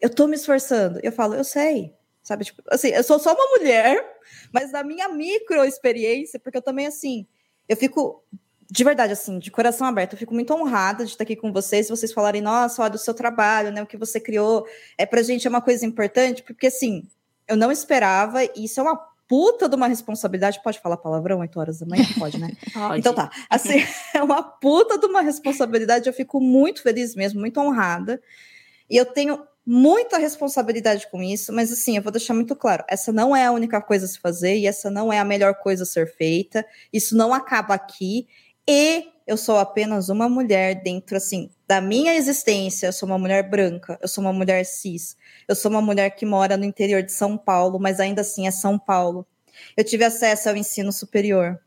eu tô me esforçando. Eu falo, eu sei, sabe? Tipo, assim, eu sou só uma mulher, mas na minha micro experiência, porque eu também, assim, eu fico, de verdade, assim, de coração aberto, eu fico muito honrada de estar aqui com vocês, vocês falarem, nossa, olha do seu trabalho, né, o que você criou, é pra gente é uma coisa importante, porque, assim, eu não esperava, e isso é uma puta de uma responsabilidade, pode falar palavrão 8 horas da manhã? Pode, né? Pode. Então tá, assim, é uma puta de uma responsabilidade, eu fico muito feliz mesmo, muito honrada, e eu tenho muita responsabilidade com isso, mas assim, eu vou deixar muito claro: essa não é a única coisa a se fazer e essa não é a melhor coisa a ser feita. Isso não acaba aqui. E eu sou apenas uma mulher dentro, assim, da minha existência. Eu sou uma mulher branca, eu sou uma mulher cis, eu sou uma mulher que mora no interior de São Paulo, mas ainda assim é São Paulo. Eu tive acesso ao ensino superior,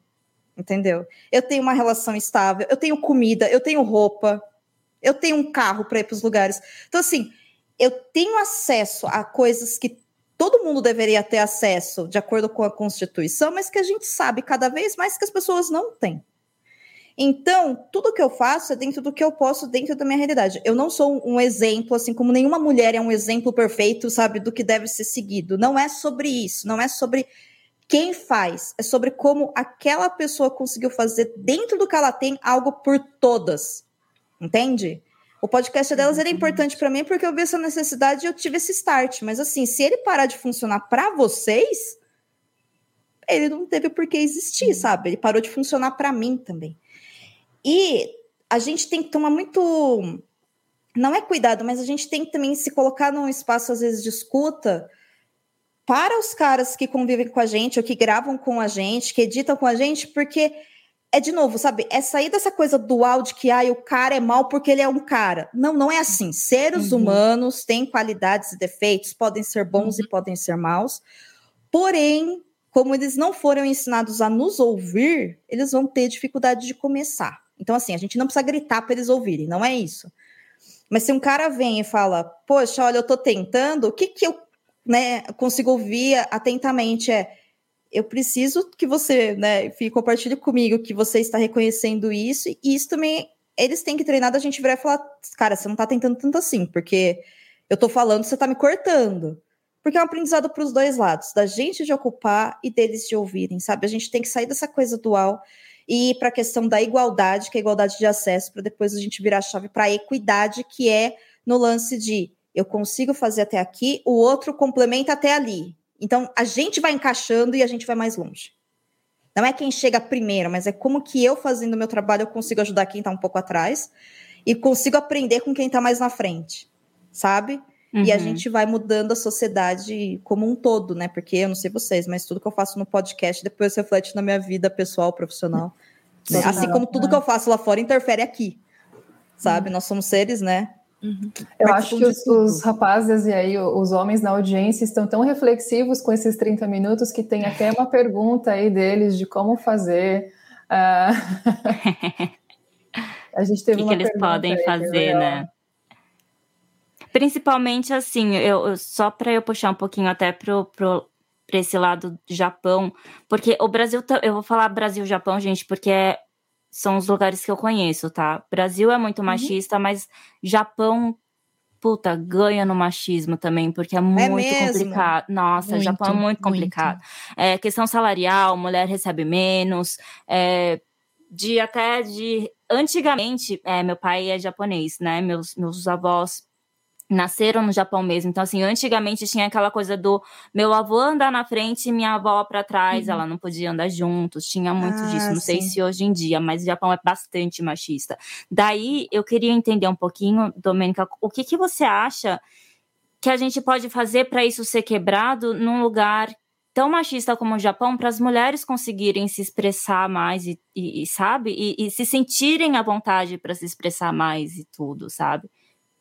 entendeu? Eu tenho uma relação estável, eu tenho comida, eu tenho roupa, eu tenho um carro para ir para os lugares. Então, assim, eu tenho acesso a coisas que todo mundo deveria ter acesso de acordo com a Constituição, mas que a gente sabe cada vez mais que as pessoas não têm. Então, tudo que eu faço é dentro do que eu posso, dentro da minha realidade. Eu não sou um exemplo, assim como nenhuma mulher é um exemplo perfeito, sabe, do que deve ser seguido. Não é sobre isso, não é sobre quem faz, é sobre como aquela pessoa conseguiu fazer dentro do que ela tem algo por todas. Entende? O podcast delas era importante para mim porque eu vi essa necessidade e eu tive esse start. Mas assim, se ele parar de funcionar para vocês, ele não teve por que existir, uhum. sabe? Ele parou de funcionar para mim também. E a gente tem que tomar muito. Não é cuidado, mas a gente tem que também se colocar num espaço, às vezes, de escuta para os caras que convivem com a gente, ou que gravam com a gente, que editam com a gente, porque é de novo, sabe? É sair dessa coisa dual de que ah, o cara é mal porque ele é um cara. Não, não é assim. Seres uhum. humanos têm qualidades e defeitos, podem ser bons uhum. e podem ser maus. Porém, como eles não foram ensinados a nos ouvir, eles vão ter dificuldade de começar. Então, assim, a gente não precisa gritar para eles ouvirem, não é isso. Mas se um cara vem e fala, poxa, olha, eu tô tentando, o que que eu né, consigo ouvir atentamente é eu preciso que você, né, compartilhe comigo que você está reconhecendo isso, e isso também, eles têm que treinar da gente virar e falar, cara, você não está tentando tanto assim, porque eu estou falando, você está me cortando. Porque é um aprendizado para os dois lados, da gente de ocupar e deles de ouvirem, sabe? A gente tem que sair dessa coisa dual e ir para a questão da igualdade, que é a igualdade de acesso, para depois a gente virar a chave para a equidade, que é no lance de eu consigo fazer até aqui, o outro complementa até ali. Então, a gente vai encaixando e a gente vai mais longe. Não é quem chega primeiro, mas é como que eu, fazendo o meu trabalho, eu consigo ajudar quem está um pouco atrás e consigo aprender com quem está mais na frente, sabe? Uhum. E a gente vai mudando a sociedade como um todo, né? Porque eu não sei vocês, mas tudo que eu faço no podcast depois reflete na minha vida pessoal, profissional. né? Assim como tudo né? que eu faço lá fora interfere aqui. Sabe? Nós somos seres, né? Eu acho que os, os rapazes e aí os homens na audiência estão tão reflexivos com esses 30 minutos que tem até uma pergunta aí deles de como fazer. ah, a gente teve que, que uma eles pergunta podem aí, fazer, né? Principalmente assim, eu, eu- só para eu puxar um pouquinho até pro, pro, pra esse lado do Japão, porque o Brasil, eu vou falar Brasil-Japão, gente, porque é- são os lugares que eu conheço, tá? Brasil é muito machista, mas Japão, puta, ganha no machismo também, porque é muito mesmo? complicado. Nossa, Muito, Japão é muito muito. complicado. É, questão salarial, mulher recebe menos, é, de até de antigamente, é, meu pai é japonês, né? Meus, meus avós nasceram no Japão mesmo. Então, assim, antigamente tinha aquela coisa do meu avô andar na frente e minha avó para trás, ela não podia andar juntos. Tinha muito Ah, disso. Não sei sim. se hoje em dia, mas o Japão é bastante machista. Daí, eu queria entender um pouquinho, Domênica, o que, que você acha que a gente pode fazer para isso ser quebrado num lugar tão machista como o Japão, para as mulheres conseguirem se expressar mais e, e- e, sabe, e, e se sentirem à vontade para se expressar mais e tudo, sabe?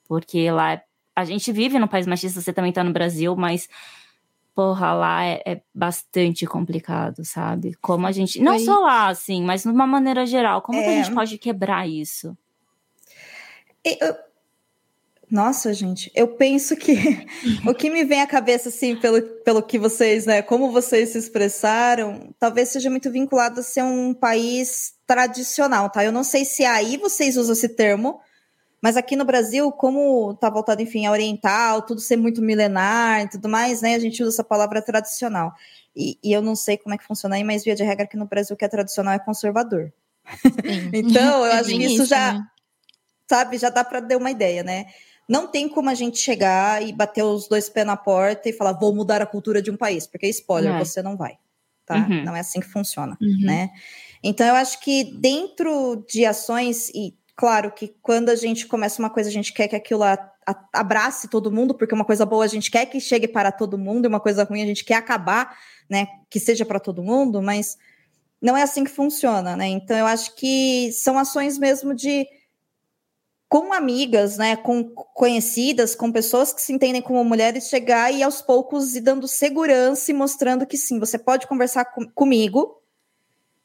Porque lá é- a gente vive num país machista, você também tá no Brasil, mas porra, lá é, é bastante complicado, sabe? Como a gente, não só lá, assim, mas de uma maneira geral, como que a É. gente pode quebrar isso? Eu- Nossa, gente, eu penso que o que me vem à cabeça, assim, pelo, pelo que vocês, né, como vocês se expressaram, talvez seja muito vinculado a ser um país tradicional, tá? Eu não sei se aí vocês usam esse termo, mas aqui no Brasil, como tá voltado, enfim, a oriental, tudo ser muito milenar e tudo mais, né, a gente usa essa palavra tradicional. E, e eu não sei como é que funciona aí, mas via de regra aqui no Brasil, o que é tradicional é conservador. Então, eu É acho que bem isso já, né? sabe, já dá para ter uma ideia, né? Não tem como a gente chegar e bater os dois pés na porta e falar, vou mudar a cultura de um país, porque spoiler, É. você não vai, tá? Uhum. Não é assim que funciona, Uhum. né? Então eu acho que dentro de ações e claro que quando a gente começa uma coisa, a gente quer que aquilo a- a- abrace todo mundo, porque uma coisa boa a gente quer que chegue para todo mundo, e uma coisa ruim a gente quer acabar, né, que seja para todo mundo, mas não é assim que funciona, né? Então eu acho que são ações mesmo de com amigas, né, com conhecidas, com pessoas que se entendem como mulheres, chegar e aos poucos ir dando segurança e mostrando que sim, você pode conversar com- comigo,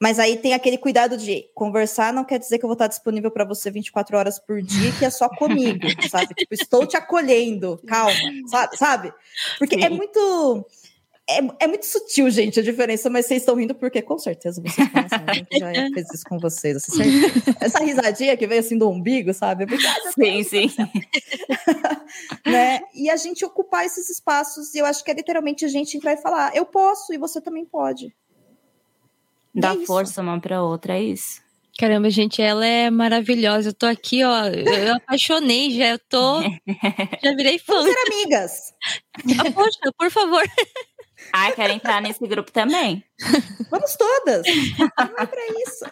mas aí tem aquele cuidado de conversar não quer dizer que eu vou estar disponível para você 24 horas por dia, que é só comigo, sabe? Tipo, estou te acolhendo, calma, sabe? Porque é Sim. muito é, é muito sutil, gente, a diferença, mas vocês estão rindo porque com certeza vocês conhecem alguém que já fez isso com vocês. Essa, certeza. Essa risadinha que veio assim do umbigo, sabe? Ah, meu Sim, sim. né? E a gente ocupar esses espaços, e eu acho que é literalmente a gente entrar e falar: eu posso e você também pode. Dá é força uma pra outra, é isso. Caramba, gente, ela é maravilhosa. Eu tô aqui, ó. Eu, apaixonei já. Eu tô. Já virei fã. Vamos ser amigas. Ah, Poxa, por favor. Ai, quero entrar nesse grupo também. Vamos todas. Não é pra isso.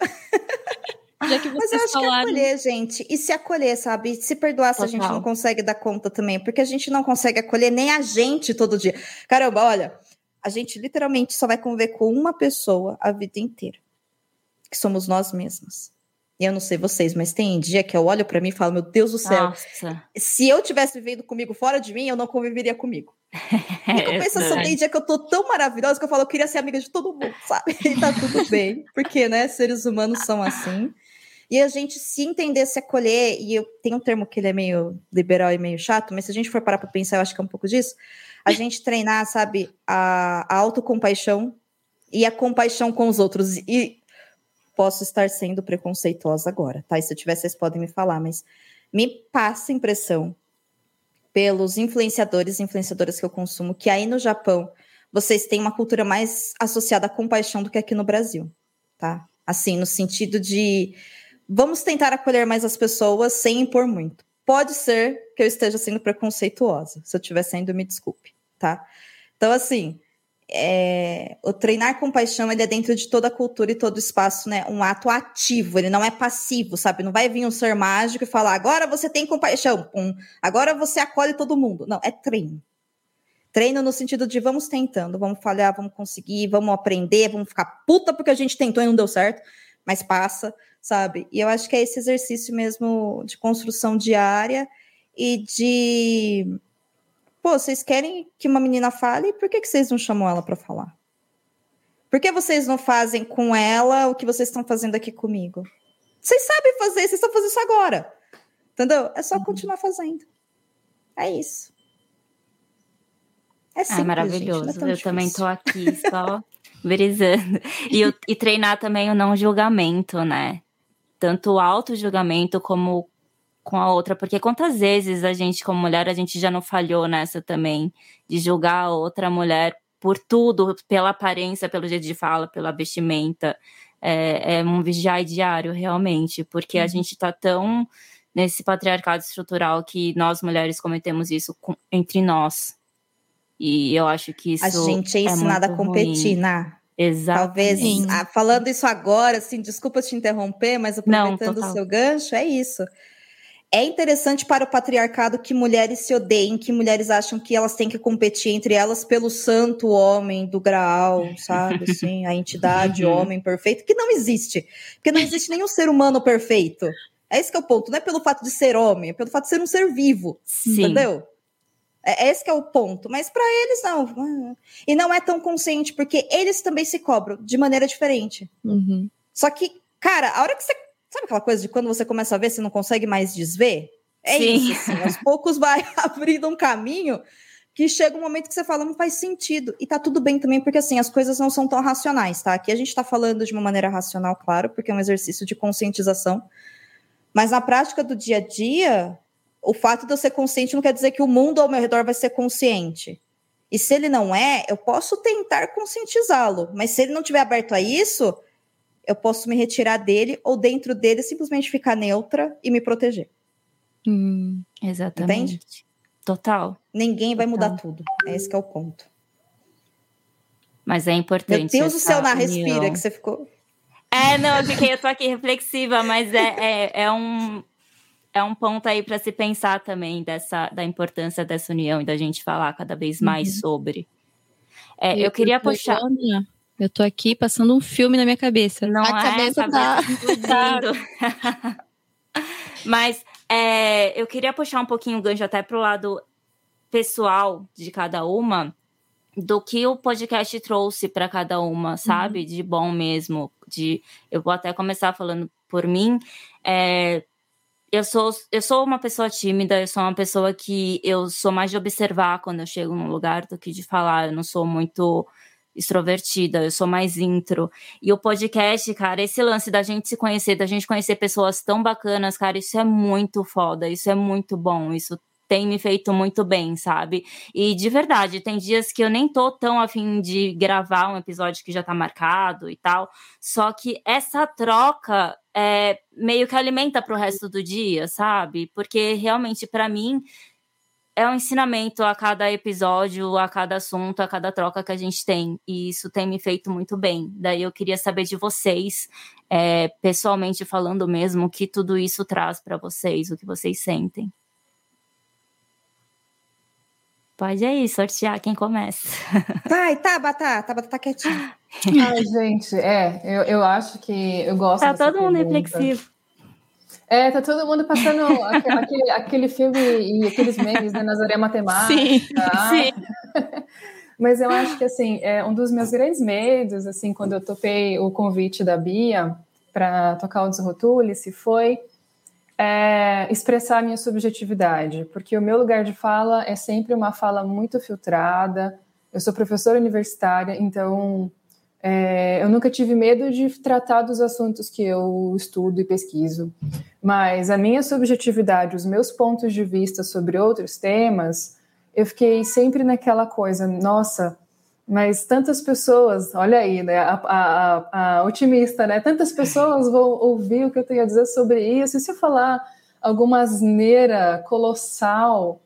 Já que Mas eu acho que é falaram. acolher, gente. E se acolher, sabe? E se perdoar se a gente Total. não consegue dar conta também. Porque a gente não consegue acolher nem a gente todo dia. Caramba, olha. A gente literalmente só vai conviver com uma pessoa a vida inteira. Que somos nós mesmas. E eu não sei vocês, mas tem dia que eu olho pra mim e falo: Meu Deus do céu, Nossa. se eu tivesse vivendo comigo fora de mim, eu não conviveria comigo. Em compensação, tem dia que eu tô tão maravilhosa que eu falo, eu queria ser amiga de todo mundo, sabe? E tá tudo bem. Porque, né, seres humanos são assim. E a gente se entender, se acolher, e eu tenho um termo que ele é meio liberal e meio chato, mas se a gente for parar pra pensar, eu acho que é um pouco disso. A gente treinar, sabe, a, a autocompaixão e a compaixão com os outros. E posso estar sendo preconceituosa agora, tá? E se eu tiver, vocês podem me falar, mas me passa a impressão pelos influenciadores e influenciadoras que eu consumo, que aí no Japão vocês têm uma cultura mais associada à compaixão do que aqui no Brasil, tá? Assim, no sentido de vamos tentar acolher mais as pessoas sem impor muito. Pode ser que eu esteja sendo preconceituosa. Se eu estiver sendo, me desculpe, tá? Então, assim, é, o treinar compaixão ele é dentro de toda a cultura e todo o espaço, né? Um ato ativo, ele não é passivo, sabe? Não vai vir um ser mágico e falar agora você tem compaixão, um, agora você acolhe todo mundo. Não, é treino. Treino no sentido de vamos tentando, vamos falhar, vamos conseguir, vamos aprender, vamos ficar puta porque a gente tentou e não deu certo, mas passa, sabe? E eu acho que é esse exercício mesmo de construção diária e de Pô, vocês querem que uma menina fale, por que, que vocês não chamam ela para falar? Por que vocês não fazem com ela o que vocês estão fazendo aqui comigo? Vocês sabem fazer, vocês estão fazendo isso agora. Entendeu? É só uhum. continuar fazendo. É isso. É, simples, é maravilhoso. Gente, é eu difícil. também tô aqui só brisando. E, e treinar também o não julgamento, né? Tanto o auto-julgamento como com a outra, porque quantas vezes a gente, como mulher, a gente já não falhou nessa também, de julgar a outra mulher por tudo, pela aparência, pelo jeito de fala, pela vestimenta. É, é um vigiar diário, realmente, porque uhum. a gente tá tão nesse patriarcado estrutural que nós mulheres cometemos isso com, entre nós. E eu acho que isso. A gente é ensinada a competir, né? Exatamente. Talvez, ah, falando isso agora, assim, desculpa te interromper, mas aproveitando o seu gancho, é isso é interessante para o patriarcado que mulheres se odeiem, que mulheres acham que elas têm que competir entre elas pelo santo homem do Graal, sabe? Assim, a entidade uhum. homem perfeito, que não existe. Porque não existe nenhum ser humano perfeito. É esse que é o ponto. Não é pelo fato de ser homem, é pelo fato de ser um ser vivo. Sim. Entendeu? É, é esse que é o ponto. Mas para eles, não. E não é tão consciente, porque eles também se cobram de maneira diferente. Uhum. Só que, cara, a hora que você Sabe aquela coisa de quando você começa a ver, você não consegue mais desver? É Sim. isso, assim, aos poucos vai abrindo um caminho que chega um momento que você fala, não faz sentido. E tá tudo bem também, porque assim, as coisas não são tão racionais, tá? Aqui a gente tá falando de uma maneira racional, claro, porque é um exercício de conscientização. Mas na prática do dia a dia, o fato de eu ser consciente não quer dizer que o mundo ao meu redor vai ser consciente. E se ele não é, eu posso tentar conscientizá-lo. Mas se ele não estiver aberto a isso, eu posso me retirar dele ou dentro dele simplesmente ficar neutra e me proteger. Hum, exatamente. Entende? Total. Ninguém vai Total. mudar tudo. É esse que é o ponto. Mas é importante. Meu Deus do céu, na respira que você ficou. É, não, eu fiquei, eu tô aqui reflexiva, mas é, é, é um é um ponto aí para se pensar também dessa da importância dessa união e da gente falar cada vez mais uhum. sobre. É, eu, eu queria puxar. Eu tô aqui passando um filme na minha cabeça. Não a é, cabeça tá explodindo. Mas é, eu queria puxar um pouquinho o gancho até pro lado pessoal de cada uma, do que o podcast trouxe para cada uma, sabe? Uhum. De bom mesmo. De, eu vou até começar falando por mim. É, eu sou, eu sou uma pessoa tímida, eu sou uma pessoa que eu sou mais de observar quando eu chego num lugar do que de falar. Eu não sou muito extrovertida, eu sou mais intro. E o podcast, cara, esse lance da gente se conhecer, da gente conhecer pessoas tão bacanas, cara, isso é muito foda, isso é muito bom, isso tem me feito muito bem, sabe? E de verdade, tem dias que eu nem tô tão afim de gravar um episódio que já tá marcado e tal, só que essa troca é, meio que alimenta pro resto do dia, sabe? Porque realmente, para mim, é um ensinamento a cada episódio, a cada assunto, a cada troca que a gente tem. E isso tem me feito muito bem. Daí eu queria saber de vocês, é, pessoalmente falando mesmo, o que tudo isso traz para vocês, o que vocês sentem. Pode aí, sortear quem começa. Vai, Tabata, Tabata tá quietinha. Ai, gente, é, eu, eu acho que eu gosto Tá todo mundo reflexivo. É, tá todo mundo passando aquele, aquele filme e aqueles memes, né? Nazaré Matemática. Sim, sim. Mas eu acho que, assim, é um dos meus grandes medos, assim, quando eu topei o convite da Bia para tocar o Desrotulice, foi é, expressar a minha subjetividade, porque o meu lugar de fala é sempre uma fala muito filtrada. Eu sou professora universitária, então é, eu nunca tive medo de tratar dos assuntos que eu estudo e pesquiso, mas a minha subjetividade, os meus pontos de vista sobre outros temas, eu fiquei sempre naquela coisa, nossa, mas tantas pessoas, olha aí, né, a, a, a, otimista, né? Tantas pessoas vão ouvir o que eu tenho a dizer sobre isso, e se eu falar alguma asneira colossal,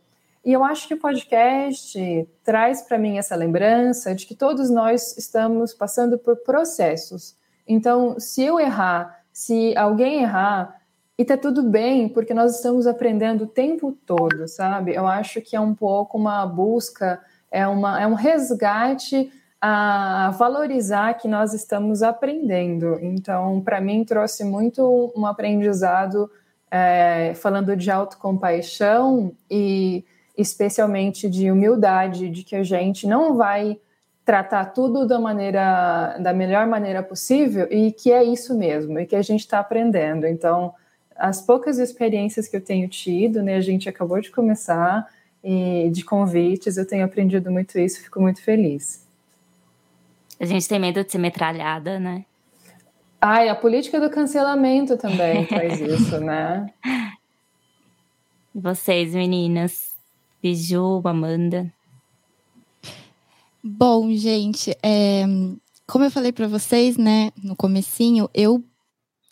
E eu acho que o podcast traz para mim essa lembrança de que todos nós estamos passando por processos. Então, se eu errar, se alguém errar, e tá tudo bem, porque nós estamos aprendendo o tempo todo, sabe? Eu acho que é um pouco uma busca, é, uma, é um resgate a valorizar que nós estamos aprendendo. Então, para mim, trouxe muito um aprendizado é, falando de autocompaixão e especialmente de humildade, de que a gente não vai tratar tudo da maneira da melhor maneira possível e que é isso mesmo e que a gente está aprendendo. Então, as poucas experiências que eu tenho tido, né, a gente acabou de começar e de convites, eu tenho aprendido muito isso, fico muito feliz. A gente tem medo de ser metralhada, né? Ai, a política do cancelamento também faz isso, né? E vocês, meninas? Biju, Amanda? Bom, gente, é, como eu falei para vocês, né, no comecinho, eu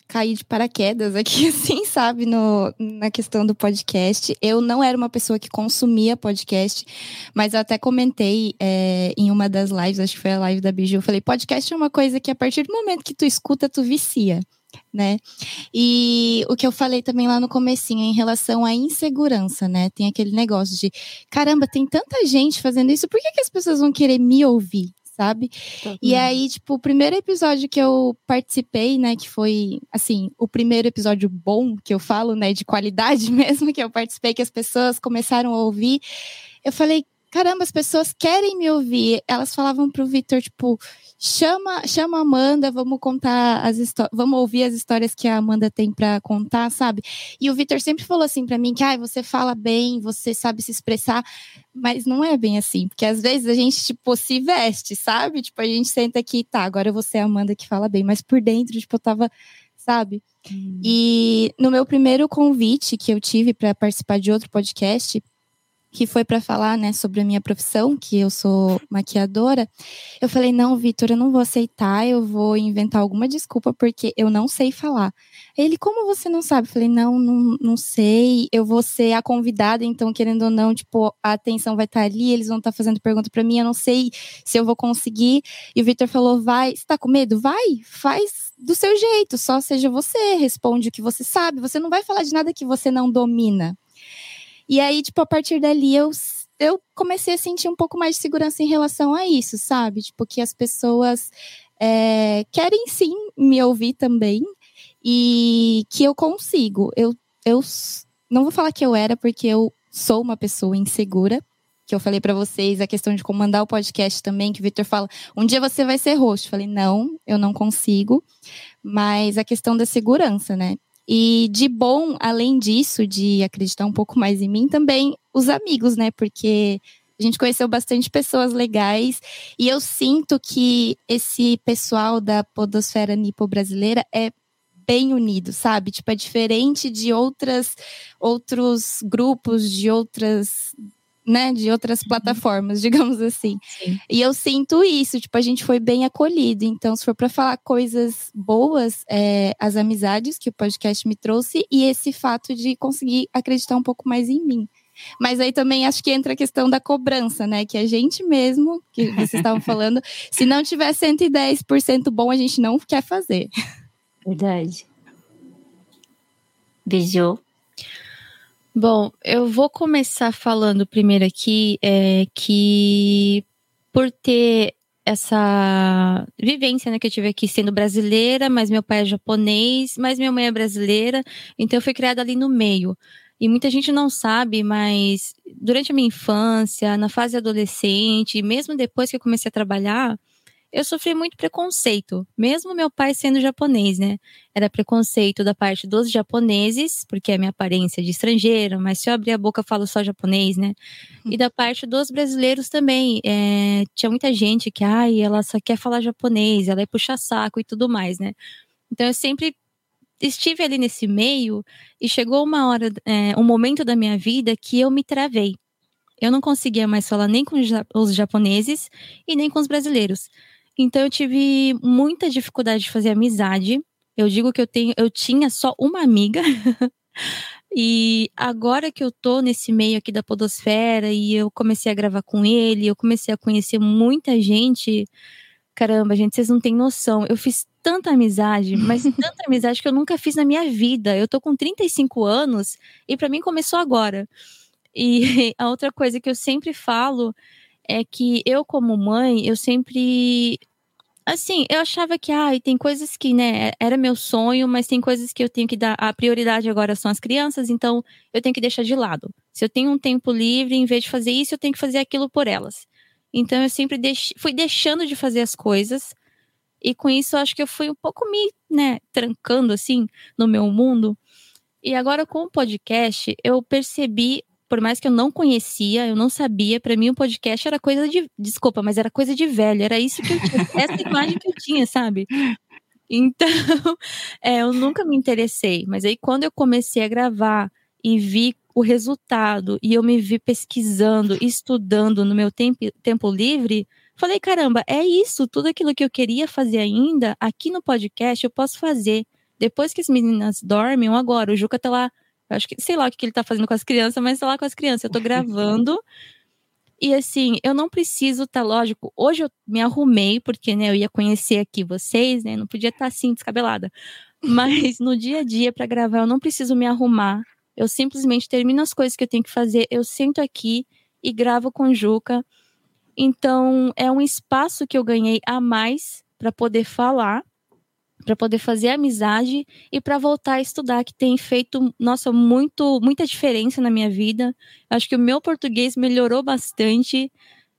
caí de paraquedas aqui, assim, sabe, no, na questão do podcast. Eu não era uma pessoa que consumia podcast, mas eu até comentei é, em uma das lives, acho que foi a live da Biju, eu falei, podcast é uma coisa que a partir do momento que tu escuta, tu vicia. Né? E o que eu falei também lá no comecinho em relação à insegurança, né? Tem aquele negócio de, caramba, tem tanta gente fazendo isso, por que, que as pessoas vão querer me ouvir? Sabe? Uhum. E aí, tipo, o primeiro episódio que eu participei, né, que foi, assim, o primeiro episódio bom que eu falo, né, de qualidade mesmo, que eu participei, que as pessoas começaram a ouvir, eu falei, caramba, as pessoas querem me ouvir. Elas falavam pro Vitor, tipo, chama, chama a Amanda, vamos contar as histórias, vamos ouvir as histórias que a Amanda tem para contar, sabe? E o Vitor sempre falou assim para mim que, ah, você fala bem, você sabe se expressar, mas não é bem assim, porque às vezes a gente, tipo, se veste, sabe? Tipo, a gente senta aqui, tá, agora você é a Amanda que fala bem, mas por dentro, tipo, eu tava, sabe? Hum. E no meu primeiro convite que eu tive para participar de outro podcast, que foi para falar, né, sobre a minha profissão, que eu sou maquiadora, eu falei: "Não, Vitor, eu não vou aceitar, eu vou inventar alguma desculpa porque eu não sei falar". Ele: "Como você não sabe?". Eu falei: "Não, não, não sei, eu vou ser a convidada, então querendo ou não, tipo, a atenção vai estar tá ali, eles vão estar tá fazendo pergunta para mim, eu não sei se eu vou conseguir". E o Vitor falou: "Vai, você tá com medo? Vai, faz do seu jeito, só seja você, responde o que você sabe, você não vai falar de nada que você não domina". E aí, tipo, a partir dali eu, eu comecei a sentir um pouco mais de segurança em relação a isso, sabe? Tipo, que as pessoas é, querem sim me ouvir também e que eu consigo. Eu, eu não vou falar que eu era, porque eu sou uma pessoa insegura, que eu falei para vocês, a questão de comandar o podcast também, que o Victor fala, um dia você vai ser host. Eu falei, não, eu não consigo. Mas a questão da segurança, né? E de bom, além disso, de acreditar um pouco mais em mim, também os amigos, né? Porque a gente conheceu bastante pessoas legais e eu sinto que esse pessoal da podosfera nipo brasileira é bem unido, sabe? Tipo, é diferente de outras outros grupos, de outras né, de outras uhum. plataformas, digamos assim. Sim. E eu sinto isso, tipo, a gente foi bem acolhido. Então, se for para falar coisas boas, é, as amizades que o podcast me trouxe e esse fato de conseguir acreditar um pouco mais em mim. Mas aí também acho que entra a questão da cobrança, né? Que a gente mesmo, que vocês estavam falando, se não tiver 110% bom, a gente não quer fazer. Verdade. Beijo. Bom, eu vou começar falando primeiro aqui é, que por ter essa vivência né, que eu tive aqui sendo brasileira, mas meu pai é japonês, mas minha mãe é brasileira, então eu fui criada ali no meio. E muita gente não sabe, mas durante a minha infância, na fase adolescente, mesmo depois que eu comecei a trabalhar, eu sofri muito preconceito, mesmo meu pai sendo japonês, né? Era preconceito da parte dos japoneses, porque é minha aparência de estrangeira, mas se eu abrir a boca eu falo só japonês, né? Hum. E da parte dos brasileiros também. É, tinha muita gente que, ai, ela só quer falar japonês, ela é puxa saco e tudo mais, né? Então eu sempre estive ali nesse meio e chegou uma hora, é, um momento da minha vida que eu me travei. Eu não conseguia mais falar nem com os japoneses e nem com os brasileiros. Então eu tive muita dificuldade de fazer amizade. Eu digo que eu tenho, eu tinha só uma amiga. E agora que eu tô nesse meio aqui da podosfera e eu comecei a gravar com ele, eu comecei a conhecer muita gente. Caramba, gente, vocês não têm noção. Eu fiz tanta amizade, mas tanta amizade que eu nunca fiz na minha vida. Eu tô com 35 anos e para mim começou agora. E a outra coisa que eu sempre falo é que eu, como mãe, eu sempre Assim, eu achava que, ai, tem coisas que, né, era meu sonho, mas tem coisas que eu tenho que dar. A prioridade agora são as crianças, então eu tenho que deixar de lado. Se eu tenho um tempo livre, em vez de fazer isso, eu tenho que fazer aquilo por elas. Então eu sempre deix... fui deixando de fazer as coisas, e com isso eu acho que eu fui um pouco me, né, trancando, assim, no meu mundo. E agora com o podcast, eu percebi por mais que eu não conhecia, eu não sabia, para mim o podcast era coisa de. Desculpa, mas era coisa de velho, era isso que eu tinha, essa imagem que eu tinha, sabe? Então, é, eu nunca me interessei, mas aí quando eu comecei a gravar e vi o resultado e eu me vi pesquisando, estudando no meu tempo, tempo livre, falei, caramba, é isso, tudo aquilo que eu queria fazer ainda, aqui no podcast eu posso fazer. Depois que as meninas dormem, agora, o Juca tá lá acho que, sei lá o que ele tá fazendo com as crianças, mas sei lá com as crianças. Eu tô gravando. e assim, eu não preciso, tá lógico. Hoje eu me arrumei, porque, né, eu ia conhecer aqui vocês, né? Não podia estar tá, assim, descabelada. Mas no dia a dia, para gravar, eu não preciso me arrumar. Eu simplesmente termino as coisas que eu tenho que fazer, eu sento aqui e gravo com Juca. Então, é um espaço que eu ganhei a mais para poder falar para poder fazer amizade e para voltar a estudar, que tem feito, nossa, muito, muita diferença na minha vida. Acho que o meu português melhorou bastante.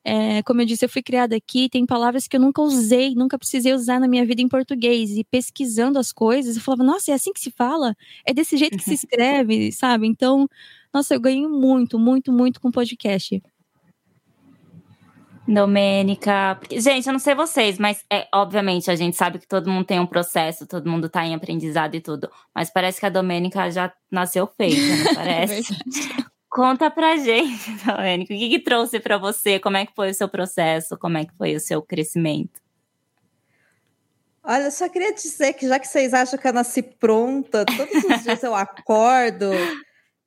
É, como eu disse, eu fui criada aqui, tem palavras que eu nunca usei, nunca precisei usar na minha vida em português. E pesquisando as coisas, eu falava, nossa, é assim que se fala? É desse jeito que se escreve, sabe? Então, nossa, eu ganhei muito, muito, muito com podcast. Domênica. Gente, eu não sei vocês, mas é obviamente a gente sabe que todo mundo tem um processo, todo mundo tá em aprendizado e tudo. Mas parece que a Domênica já nasceu feita, não parece? Conta pra gente, Domênica, o que, que trouxe para você? Como é que foi o seu processo? Como é que foi o seu crescimento? Olha, eu só queria dizer que já que vocês acham que eu nasci pronta, todos os dias eu acordo,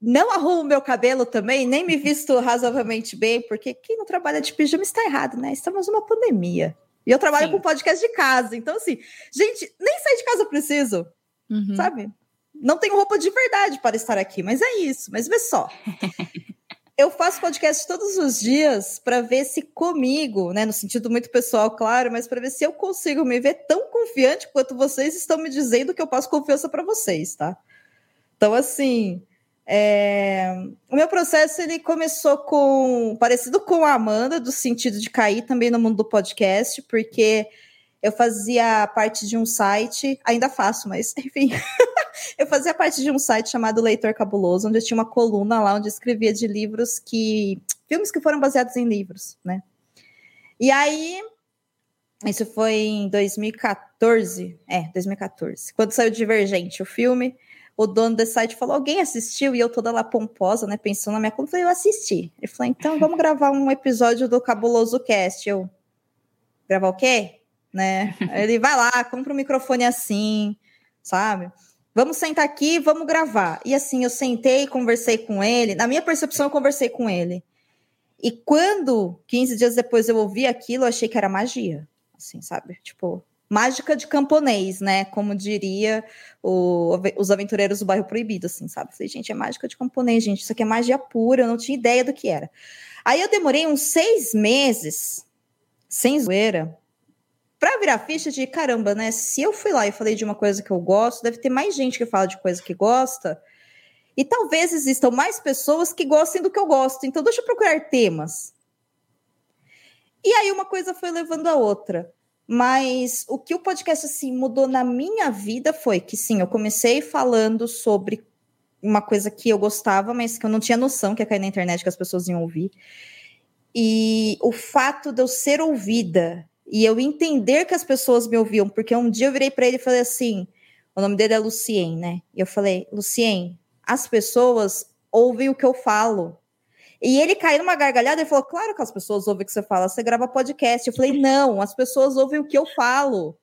não arrumo meu cabelo também, nem me visto razoavelmente bem, porque quem não trabalha de pijama está errado, né? Estamos numa pandemia. E eu trabalho Sim. com podcast de casa. Então, assim, gente, nem sair de casa eu preciso, uhum. sabe? Não tenho roupa de verdade para estar aqui, mas é isso. Mas vê só. eu faço podcast todos os dias para ver se comigo, né, no sentido muito pessoal, claro, mas para ver se eu consigo me ver tão confiante quanto vocês estão me dizendo que eu passo confiança para vocês, tá? Então, assim, é... O meu processo ele começou com parecido com a Amanda, do sentido de cair também no mundo do podcast, porque eu fazia parte de um site, ainda faço, mas enfim, eu fazia parte de um site chamado Leitor Cabuloso, onde eu tinha uma coluna lá onde eu escrevia de livros que. filmes que foram baseados em livros, né? E aí. Isso foi em 2014. É, 2014. Quando saiu Divergente, o filme o dono desse site falou: alguém assistiu? E eu toda lá pomposa, né? Pensando na minha conta, eu assisti. Ele falou: então vamos gravar um episódio do Cabuloso Cast. Eu, gravar o quê? Né? Ele vai lá, compra um microfone assim, sabe? Vamos sentar aqui, vamos gravar. E assim, eu sentei, conversei com ele. Na minha percepção, eu conversei com ele. E quando, 15 dias depois, eu ouvi aquilo, eu achei que era magia. Assim, sabe? Tipo, mágica de camponês, né? Como diria o, os aventureiros do bairro proibido, assim, sabe? Falei, gente, é mágica de camponês, gente. Isso aqui é magia pura, eu não tinha ideia do que era. Aí eu demorei uns seis meses, sem zoeira, pra virar ficha de caramba, né? Se eu fui lá e falei de uma coisa que eu gosto, deve ter mais gente que fala de coisa que gosta. E talvez existam mais pessoas que gostem do que eu gosto. Então, deixa eu procurar temas. E aí uma coisa foi levando a outra. Mas o que o podcast assim mudou na minha vida foi que sim, eu comecei falando sobre uma coisa que eu gostava, mas que eu não tinha noção que ia cair na internet que as pessoas iam ouvir. E o fato de eu ser ouvida e eu entender que as pessoas me ouviam, porque um dia eu virei para ele e falei assim: o nome dele é Lucien, né? E eu falei: Lucien, as pessoas ouvem o que eu falo. E ele caiu numa gargalhada e falou: Claro que as pessoas ouvem o que você fala, você grava podcast. Eu falei: Não, as pessoas ouvem o que eu falo,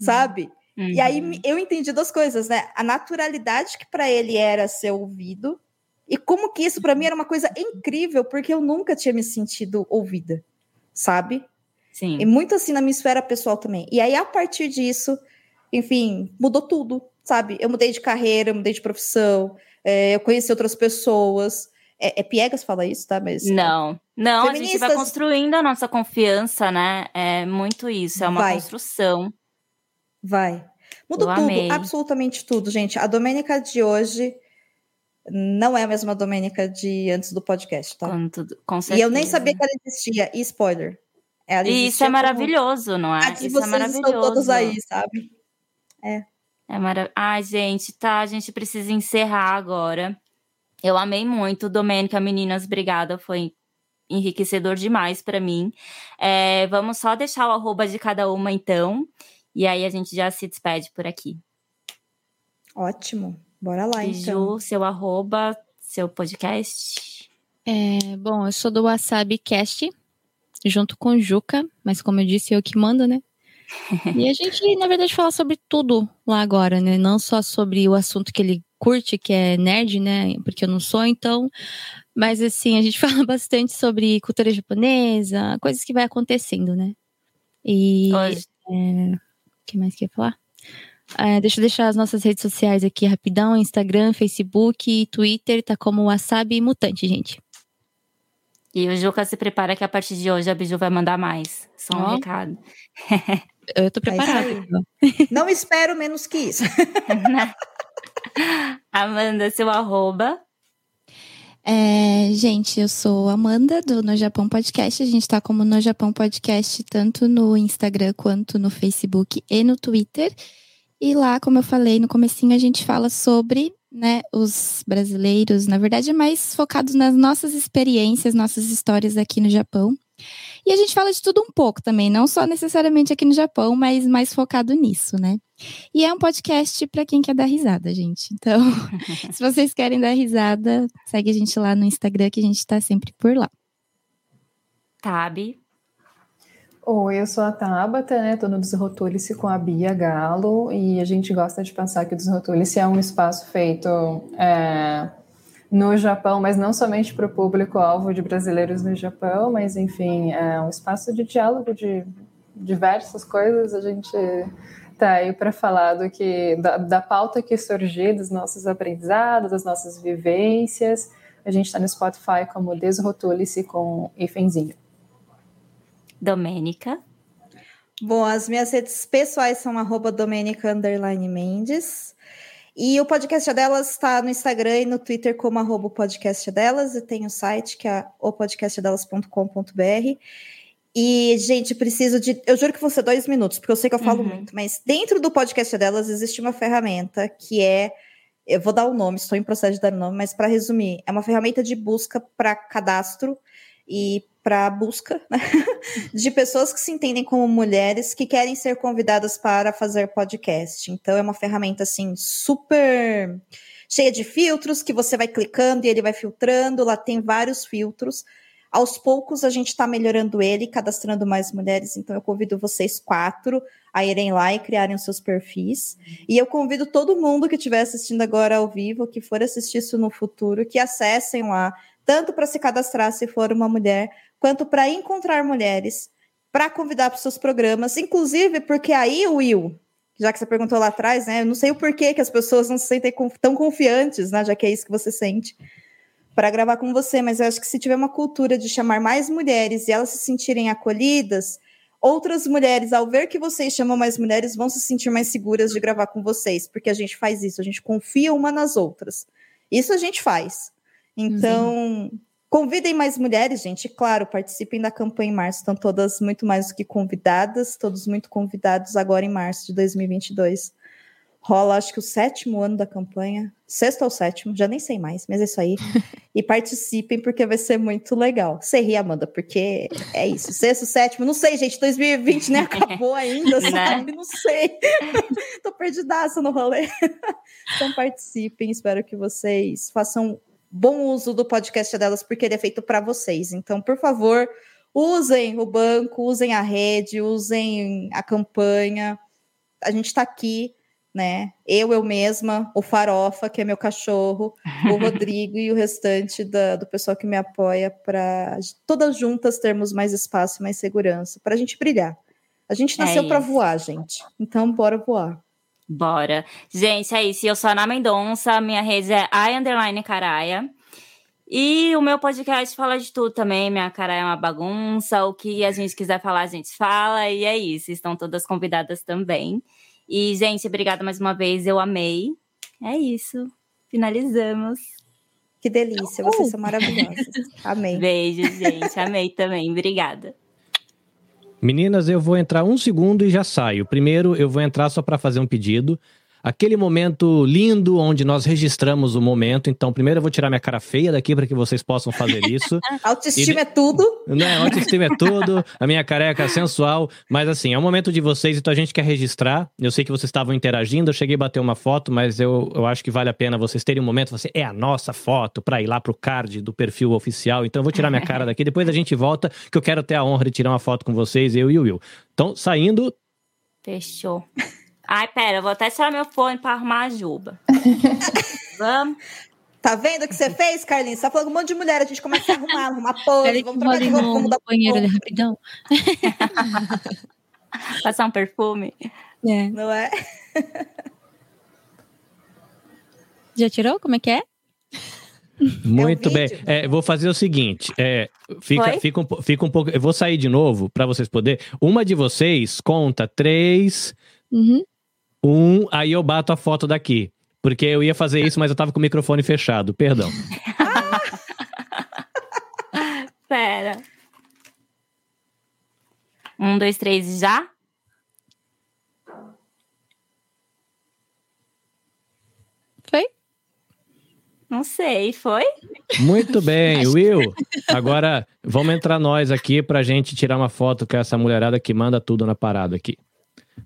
sabe? Uhum. E aí eu entendi duas coisas, né? A naturalidade que para ele era ser ouvido e como que isso para mim era uma coisa incrível, porque eu nunca tinha me sentido ouvida, sabe? Sim. E muito assim na minha esfera pessoal também. E aí a partir disso, enfim, mudou tudo, sabe? Eu mudei de carreira, eu mudei de profissão, é, eu conheci outras pessoas. É, é Piegas fala isso, tá? Mas não, não. A gente vai construindo a nossa confiança, né? É muito isso. É uma vai. construção. Vai. Muda tudo, amei. absolutamente tudo, gente. A Domênica de hoje não é a mesma Domênica de antes do podcast, tá? Com, tudo, com e eu nem sabia que ela existia. E spoiler. Ela e isso é maravilhoso, como... não é? Isso é maravilhoso. estão todos aí, sabe? É. É maravilhoso. Ai, gente, tá. A gente precisa encerrar agora. Eu amei muito. Domênica, meninas, obrigada. Foi enriquecedor demais para mim. É, vamos só deixar o arroba de cada uma, então. E aí a gente já se despede por aqui. Ótimo. Bora lá, Biju, então. seu arroba, seu podcast. É, bom, eu sou do Wasabi Cast, junto com Juca, mas como eu disse, eu que mando, né? e a gente, na verdade, fala sobre tudo lá agora, né? Não só sobre o assunto que ele curte, que é nerd, né? Porque eu não sou, então. Mas, assim, a gente fala bastante sobre cultura japonesa, coisas que vai acontecendo, né? E. Hoje. É, que mais que ia falar? É, deixa eu deixar as nossas redes sociais aqui rapidão: Instagram, Facebook, Twitter, tá como Wasabi Mutante, gente. E o Juca se prepara que a partir de hoje a Biju vai mandar mais. Só um oh. recado. Eu tô preparada. É Não espero menos que isso. Amanda, seu arroba. É, gente, eu sou Amanda do No Japão Podcast. A gente tá como No Japão Podcast tanto no Instagram quanto no Facebook e no Twitter. E lá, como eu falei no comecinho, a gente fala sobre né, os brasileiros, na verdade, é mais focados nas nossas experiências, nossas histórias aqui no Japão. E a gente fala de tudo um pouco também, não só necessariamente aqui no Japão, mas mais focado nisso, né? E é um podcast para quem quer dar risada, gente. Então, se vocês querem dar risada, segue a gente lá no Instagram, que a gente está sempre por lá. Tabi. Oi, eu sou a Tabata, né? Tô no Desrotulice com a Bia Galo e a gente gosta de pensar que o Desrotulice é um espaço feito é, no Japão, mas não somente para o público-alvo de brasileiros no Japão, mas enfim, é um espaço de diálogo de diversas coisas. A gente tá aí para falar do que da, da pauta que surgiu, dos nossos aprendizados, das nossas vivências. A gente está no Spotify como Desrotule-se com Ifenzinho. Domênica. Bom, as minhas redes pessoais são arroba Domênica Mendes. E o podcast delas está no Instagram e no Twitter como arroba podcast delas. E tem o site que é opodcastdelas.com.br. E, gente, preciso de. Eu juro que vão ser dois minutos, porque eu sei que eu falo uhum. muito, mas dentro do podcast delas existe uma ferramenta que é. Eu vou dar o um nome, estou em processo de dar o um nome, mas para resumir, é uma ferramenta de busca para cadastro e para busca né? de pessoas que se entendem como mulheres que querem ser convidadas para fazer podcast. Então é uma ferramenta assim super cheia de filtros que você vai clicando e ele vai filtrando. Lá tem vários filtros. Aos poucos a gente está melhorando ele, cadastrando mais mulheres. Então eu convido vocês quatro a irem lá e criarem os seus perfis. E eu convido todo mundo que estiver assistindo agora ao vivo, que for assistir isso no futuro, que acessem lá tanto para se cadastrar se for uma mulher, quanto para encontrar mulheres, para convidar para os seus programas, inclusive porque aí, Will, já que você perguntou lá atrás, né? Eu não sei o porquê que as pessoas não se sentem tão confiantes, né? Já que é isso que você sente para gravar com você, mas eu acho que se tiver uma cultura de chamar mais mulheres e elas se sentirem acolhidas, outras mulheres, ao ver que vocês chamam mais mulheres, vão se sentir mais seguras de gravar com vocês, porque a gente faz isso, a gente confia uma nas outras. Isso a gente faz. Então. Convidem mais mulheres, gente. Claro, participem da campanha em março. Estão todas muito mais do que convidadas, todos muito convidados agora em março de 2022. Rola, acho que o sétimo ano da campanha, sexto ou sétimo, já nem sei mais, mas é isso aí. e participem, porque vai ser muito legal. Você ri, Amanda, porque é isso. Sexto, sétimo, não sei, gente, 2020 nem acabou ainda, né? sabe? Não sei. Tô perdidaça no rolê. então participem, espero que vocês façam bom uso do podcast delas, porque ele é feito para vocês. Então, por favor, usem o banco, usem a rede, usem a campanha. a gente tá aqui, né? Eu, eu mesma, o Farofa, que é meu cachorro, o Rodrigo e o restante da, do pessoal que me apoia para todas juntas termos mais espaço, mais segurança, para a gente brilhar. A gente É nasceu para isso. voar, gente. Então, bora voar. Bora. Gente, é isso. Eu sou a Ana Mendonça, minha rede é I underline Caraia. E o meu podcast fala de tudo também. Minha cara é uma bagunça. O que a gente quiser falar, a gente fala. E é isso. Estão todas convidadas também. E, gente, obrigada mais uma vez. Eu amei. É isso. Finalizamos. Que delícia, vocês são maravilhosas. Amém. Beijo, gente. Amei também. Obrigada. Meninas, eu vou entrar um segundo e já saio. Primeiro, eu vou entrar só para fazer um pedido. Aquele momento lindo onde nós registramos o momento. Então, primeiro eu vou tirar minha cara feia daqui para que vocês possam fazer isso. Autoestima E- é tudo. né? Autoestima é tudo, a minha careca é sensual. Mas assim, é o momento de vocês, então a gente quer registrar. Eu sei que vocês estavam interagindo, eu cheguei a bater uma foto, mas eu, eu acho que vale a pena vocês terem um momento. Você é a nossa foto para ir lá pro card do perfil oficial. Então eu vou tirar minha cara daqui, depois a gente volta, que eu quero ter a honra de tirar uma foto com vocês, eu e o Will. Então, saindo, Fechou. Ai, pera, eu vou até tirar meu fone pra arrumar a juba. Vamos? Tá vendo o que você fez, Carlinhos? Você tá falando com um monte de mulher, a gente começa a arrumar, arrumar pose, vamos no, vamos no dar banheiro ali rapidão. Passar um perfume. É. Não é? Já tirou? Como é que é? muito bem. vídeo? É, vou fazer o seguinte: é, fica, Foi? fica, um, fica um pouco. Eu vou sair de novo para vocês poderem. Uma de vocês conta três, Uhum. Um, aí eu bato a foto daqui. Porque eu ia fazer isso, mas eu tava com o microfone fechado. Perdão. Pera. Um, dois, três, já? Foi? Não sei, foi? Muito bem, Will. Agora vamos entrar nós aqui pra gente tirar uma foto com essa mulherada que manda tudo na parada aqui.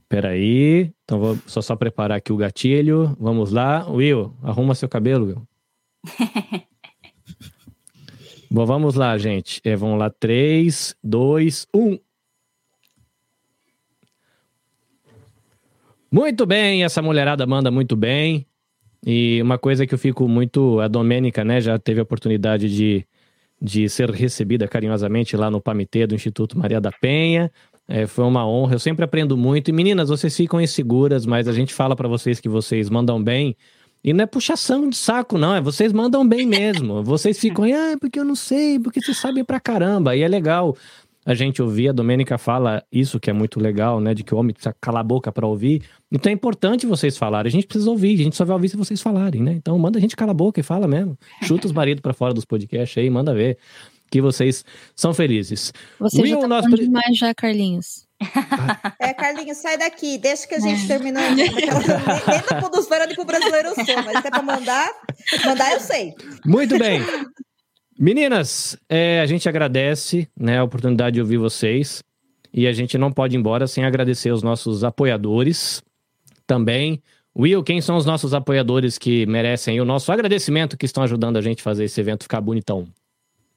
Peraí. Então vou só, só preparar aqui o gatilho. Vamos lá. Will, arruma seu cabelo, Will. Bom, vamos lá, gente. É, vamos lá. 3, 2, 1. Muito bem, essa mulherada manda muito bem. E uma coisa que eu fico muito. A Domênica, né, já teve a oportunidade de, de ser recebida carinhosamente lá no Pamitê do Instituto Maria da Penha. É, foi uma honra, eu sempre aprendo muito. E meninas, vocês ficam inseguras, mas a gente fala pra vocês que vocês mandam bem. E não é puxação de saco, não, é vocês mandam bem mesmo. Vocês ficam, ah, porque eu não sei, porque vocês sabem pra caramba. E é legal a gente ouvir, a Domênica fala isso que é muito legal, né? De que o homem precisa calar a boca pra ouvir. Então é importante vocês falarem. A gente precisa ouvir, a gente só vai ouvir se vocês falarem, né? Então manda a gente calar a boca e fala mesmo. Chuta os maridos pra fora dos podcasts aí, manda ver. Que vocês são felizes. Você Will, já tá pre- demais já, Carlinhos. É, Carlinhos, sai daqui, deixa que a gente termina. Nem da Podosfera nem pro brasileiro eu sou, mas se é pra mandar, mandar eu sei. Muito bem. Meninas, é, a gente agradece né, a oportunidade de ouvir vocês. E a gente não pode ir embora sem agradecer os nossos apoiadores também. Will, quem são os nossos apoiadores que merecem o nosso agradecimento, que estão ajudando a gente a fazer esse evento ficar bonitão?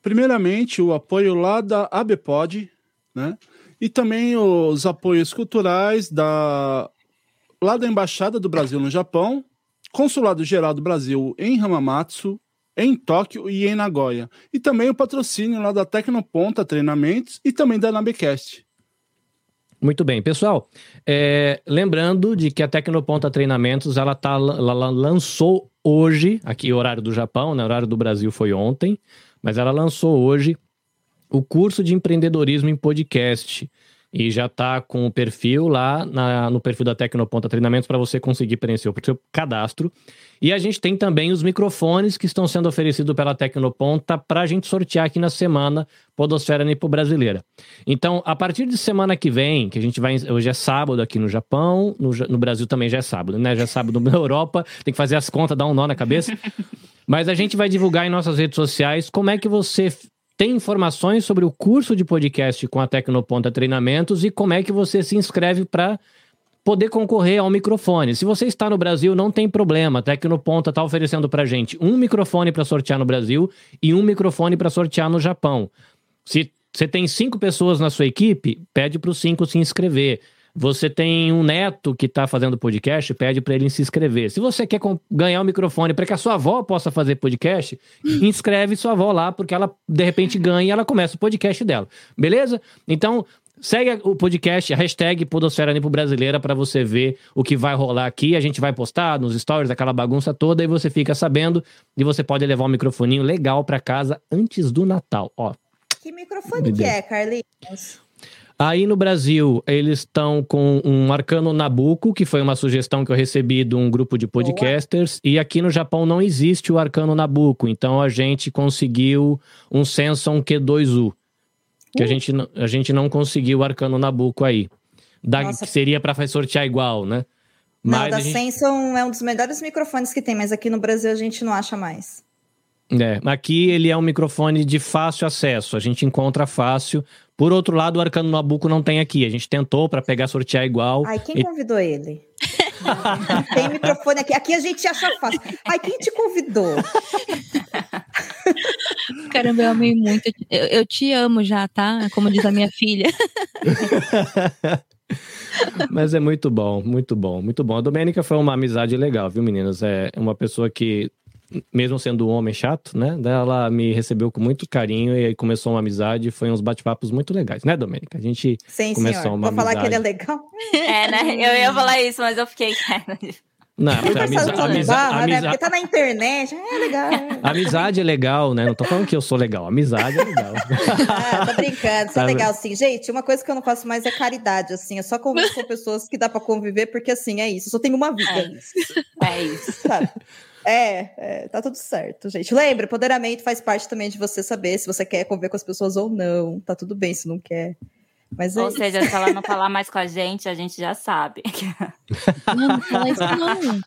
Primeiramente, o apoio lá da ABPOD, né? E também os apoios culturais da lá da Embaixada do Brasil no Japão, Consulado Geral do Brasil em Hamamatsu, em Tóquio e em Nagoya. E também o patrocínio lá da Tecnoponta Treinamentos e também da Nabecast. Muito bem, pessoal. é, lembrando de que a Tecnoponta Treinamentos ela, tá, ela lançou hoje, aqui horário do Japão, né? horário do Brasil foi ontem, mas ela lançou hoje o curso de empreendedorismo em podcast. E já está com o perfil lá na- no perfil da Tecnoponta Treinamentos para você conseguir preencher o seu cadastro. E a gente tem também os microfones que estão sendo oferecidos pela Tecnoponta para a gente sortear aqui na semana Podosfera Nipo Brasileira. Então, a partir de semana que vem, que a gente vai. Hoje é sábado aqui no Japão, no, no Brasil também já é sábado, né? Já é sábado na Europa, tem que fazer as contas, dar um nó na cabeça. Mas a gente vai divulgar em nossas redes sociais como é que você tem informações sobre o curso de podcast com a Tecnoponta Treinamentos e como é que você se inscreve para poder concorrer ao microfone. Se você está no Brasil, não tem problema. A Tecnoponta está oferecendo para gente um microfone para sortear no Brasil e um microfone para sortear no Japão. Se você tem cinco pessoas na sua equipe, pede para os cinco se inscrever. Você tem um neto que está fazendo podcast, pede para ele se inscrever. Se você quer ganhar o um microfone para que a sua avó possa fazer podcast, inscreve sua avó lá, porque ela de repente ganha e ela começa o podcast dela. Beleza? Então, Segue o podcast, a hashtag Podosfera Nipo Brasileira, para você ver o que vai rolar aqui. A gente vai postar nos stories, aquela bagunça toda, e você fica sabendo. E você pode levar um microfoninho legal para casa antes do Natal. Ó. Que microfone que é, Carlinhos? Aí no Brasil, eles estão com um Arcano Nabucco, que foi uma sugestão que eu recebi de um grupo de podcasters. Boa. E aqui no Japão não existe o Arcano Nabucco. Então a gente conseguiu um Samsung Q2U. Que uh. a, gente, a gente não conseguiu o Arcano Nabucco aí. Da, que seria para sortear igual, né? Mas não, da gente... Samsung é um dos melhores microfones que tem, mas aqui no Brasil a gente não acha mais. É, aqui ele é um microfone de fácil acesso, a gente encontra fácil. Por outro lado, o Arcano Nabucco não tem aqui. A gente tentou para pegar sortear igual. Ai, quem e... convidou ele? tem microfone aqui. Aqui a gente acha fácil. Ai, quem te convidou? Caramba, eu amei muito. Eu, eu te amo já, tá? Como diz a minha filha. Mas é muito bom, muito bom, muito bom. A Domênica foi uma amizade legal, viu, meninas? É uma pessoa que mesmo sendo um homem chato, né? Ela me recebeu com muito carinho e aí começou uma amizade. Foi uns bate-papos muito legais, né, Domênica? A gente Sim, começou senhor. uma Vou amizade. falar que ele é legal. É, né? Eu ia falar isso, mas eu fiquei. Não, amizade, amizade, amizade, né? Porque tá na internet, é legal. Amizade é legal, né? Não tô falando que eu sou legal, amizade é legal. ah, tô brincando, isso é legal, sim. Gente, uma coisa que eu não faço mais é caridade, assim. Eu só convivo com pessoas que dá pra conviver, porque assim, é isso. Eu só tenho uma vida. É isso. É isso. Sabe? É, é, tá tudo certo, gente. Lembra, empoderamento faz parte também de você saber se você quer conviver com as pessoas ou não. Tá tudo bem se não quer. Mas ou é seja, se ela não falar mais com a gente, a gente já sabe. Não, não fala isso não.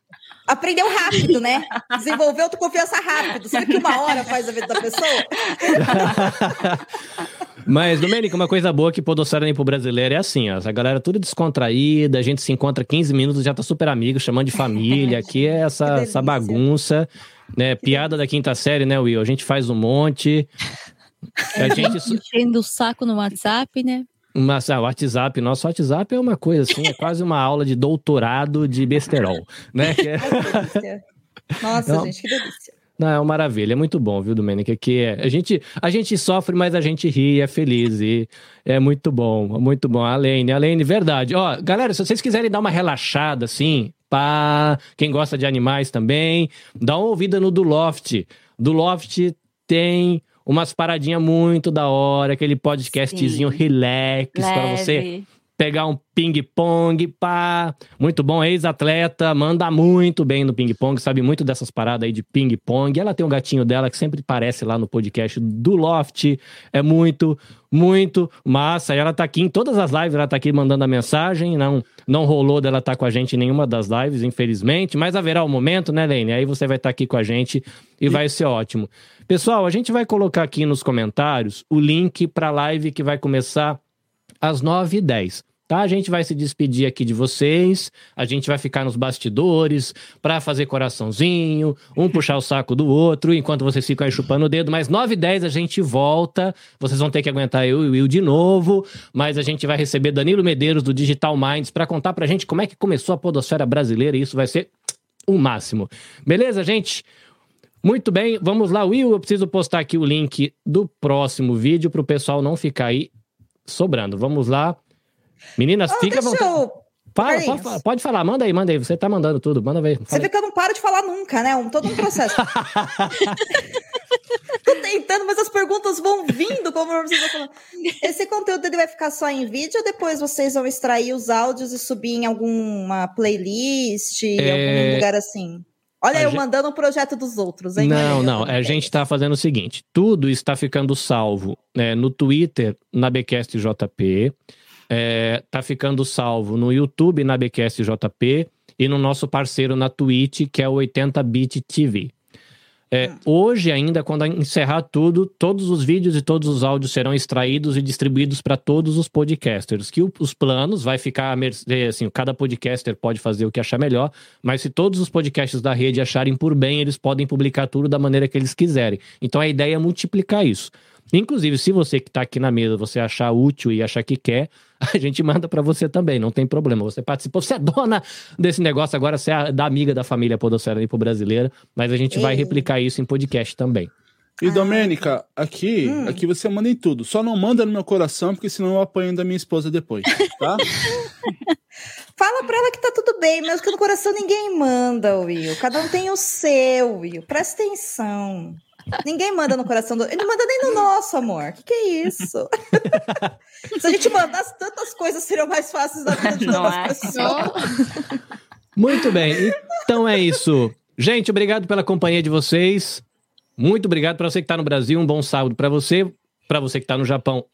Aprendeu rápido, né? Desenvolveu autoconfiança rápido. Sabe que uma hora faz a vida da pessoa? Mas, Domênica, uma coisa boa que Podosfera nem pro brasileiro é assim, ó. A galera tudo descontraída, a gente se encontra 15 minutos, já tá super amigo, chamando de família. Aqui é essa, essa bagunça, né? Piada da quinta série, né, Will? A gente faz um monte. É, a gente... Enchendo o saco no WhatsApp, né? Mas ah, o WhatsApp, nosso WhatsApp é uma coisa assim, é quase uma aula de doutorado de besterol, né? É... Nossa, Não. gente, que delícia. Não, é uma maravilha, é muito bom, viu, Domênica? Que é, a gente, a gente sofre, mas a gente ri, é feliz e é muito bom, muito bom. Alene, Alene, verdade. Ó, galera, se vocês quiserem dar uma relaxada assim, pá, quem gosta de animais também, dá uma ouvida no do Loft. Do Loft tem umas paradinhas muito da hora, aquele podcastzinho Sim. relax para você pegar um ping-pong, pá. Muito bom, ex-atleta, manda muito bem no ping-pong, sabe muito dessas paradas aí de ping-pong. Ela tem um gatinho dela que sempre aparece lá no podcast do Loft. É muito, muito massa. E ela tá aqui em todas as lives, ela tá aqui mandando a mensagem. Não, não rolou dela estar tá com a gente em nenhuma das lives, infelizmente. Mas haverá o um momento, né, Lene? Aí você vai estar tá aqui com a gente e vai ser ótimo. Pessoal, a gente vai colocar aqui nos comentários o link para a live que vai começar às 9h10 tá? A gente vai se despedir aqui de vocês, a gente vai ficar nos bastidores para fazer coraçãozinho, um puxar o saco do outro, enquanto vocês ficam aí chupando o dedo. Mas 9 e 10 a gente volta, vocês vão ter que aguentar eu e o Will de novo, mas a gente vai receber Danilo Medeiros do Digital Minds para contar pra gente como é que começou a podosfera brasileira e isso vai ser o máximo. Beleza, gente? Muito bem, vamos lá, Will. Eu preciso postar aqui o link do próximo vídeo para o pessoal não ficar aí sobrando. Vamos lá. Meninas, oh, fica à vontade. Eu... Para, pode, pode, falar, manda aí, manda aí. Você tá mandando tudo, manda ver. Você vê que eu não paro de falar nunca, né? Um, todo um processo. Tô tentando, mas as perguntas vão vindo, como vocês vão falando. Esse conteúdo ele vai ficar só em vídeo ou depois vocês vão extrair os áudios e subir em alguma playlist, em é... algum lugar assim? Olha, a eu gente... mandando um projeto dos outros, hein? Não, não. A gente está fazendo o seguinte: tudo está ficando salvo né, no Twitter, na BCast JP é, tá ficando salvo no YouTube, na BQS JP e no nosso parceiro na Twitch, que é o 80bit TV. É, hoje ainda, quando encerrar tudo, todos os vídeos e todos os áudios serão extraídos e distribuídos para todos os podcasters. Que o, os planos vai ficar assim, cada podcaster pode fazer o que achar melhor, mas se todos os podcasts da rede acharem por bem, eles podem publicar tudo da maneira que eles quiserem. Então a ideia é multiplicar isso. Inclusive, se você que está aqui na mesa, você achar útil e achar que quer, a gente manda para você também, não tem problema. Você participou, você é dona desse negócio agora, você é da amiga da família Podosfera Nipo Brasileira, mas a gente vai Ei. replicar isso em podcast também. E, Ah, Domênica, aqui, Hum. aqui você manda em tudo. Só não manda no meu coração, porque senão eu apanho da minha esposa depois, tá? Fala pra ela que tá tudo bem, mas que no coração ninguém manda, Will. Cada um tem o seu, Will. Presta atenção. Ninguém manda no coração do. Ele não manda nem no nosso, amor. O que, que é isso? Se a gente mandasse tantas coisas, seriam mais fáceis da vida de Não todas é? as pessoas. Muito bem, então é isso. Gente, obrigado pela companhia de vocês. Muito obrigado para você que está no Brasil, um bom sábado para você. Para você que está no Japão,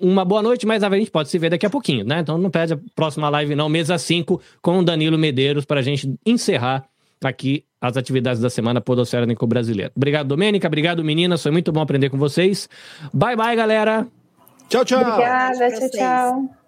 uma boa noite, mas a gente pode se ver daqui a pouquinho, né? Então não perde a próxima live, não, mesa 5, com o Danilo Medeiros, para a gente encerrar aqui as atividades da semana Podosfera Nico Brasileira. Obrigado, Domênica. Obrigado, meninas. Foi muito bom aprender com vocês. Bye, bye, galera. Tchau, tchau. Obrigada, tchau, tchau.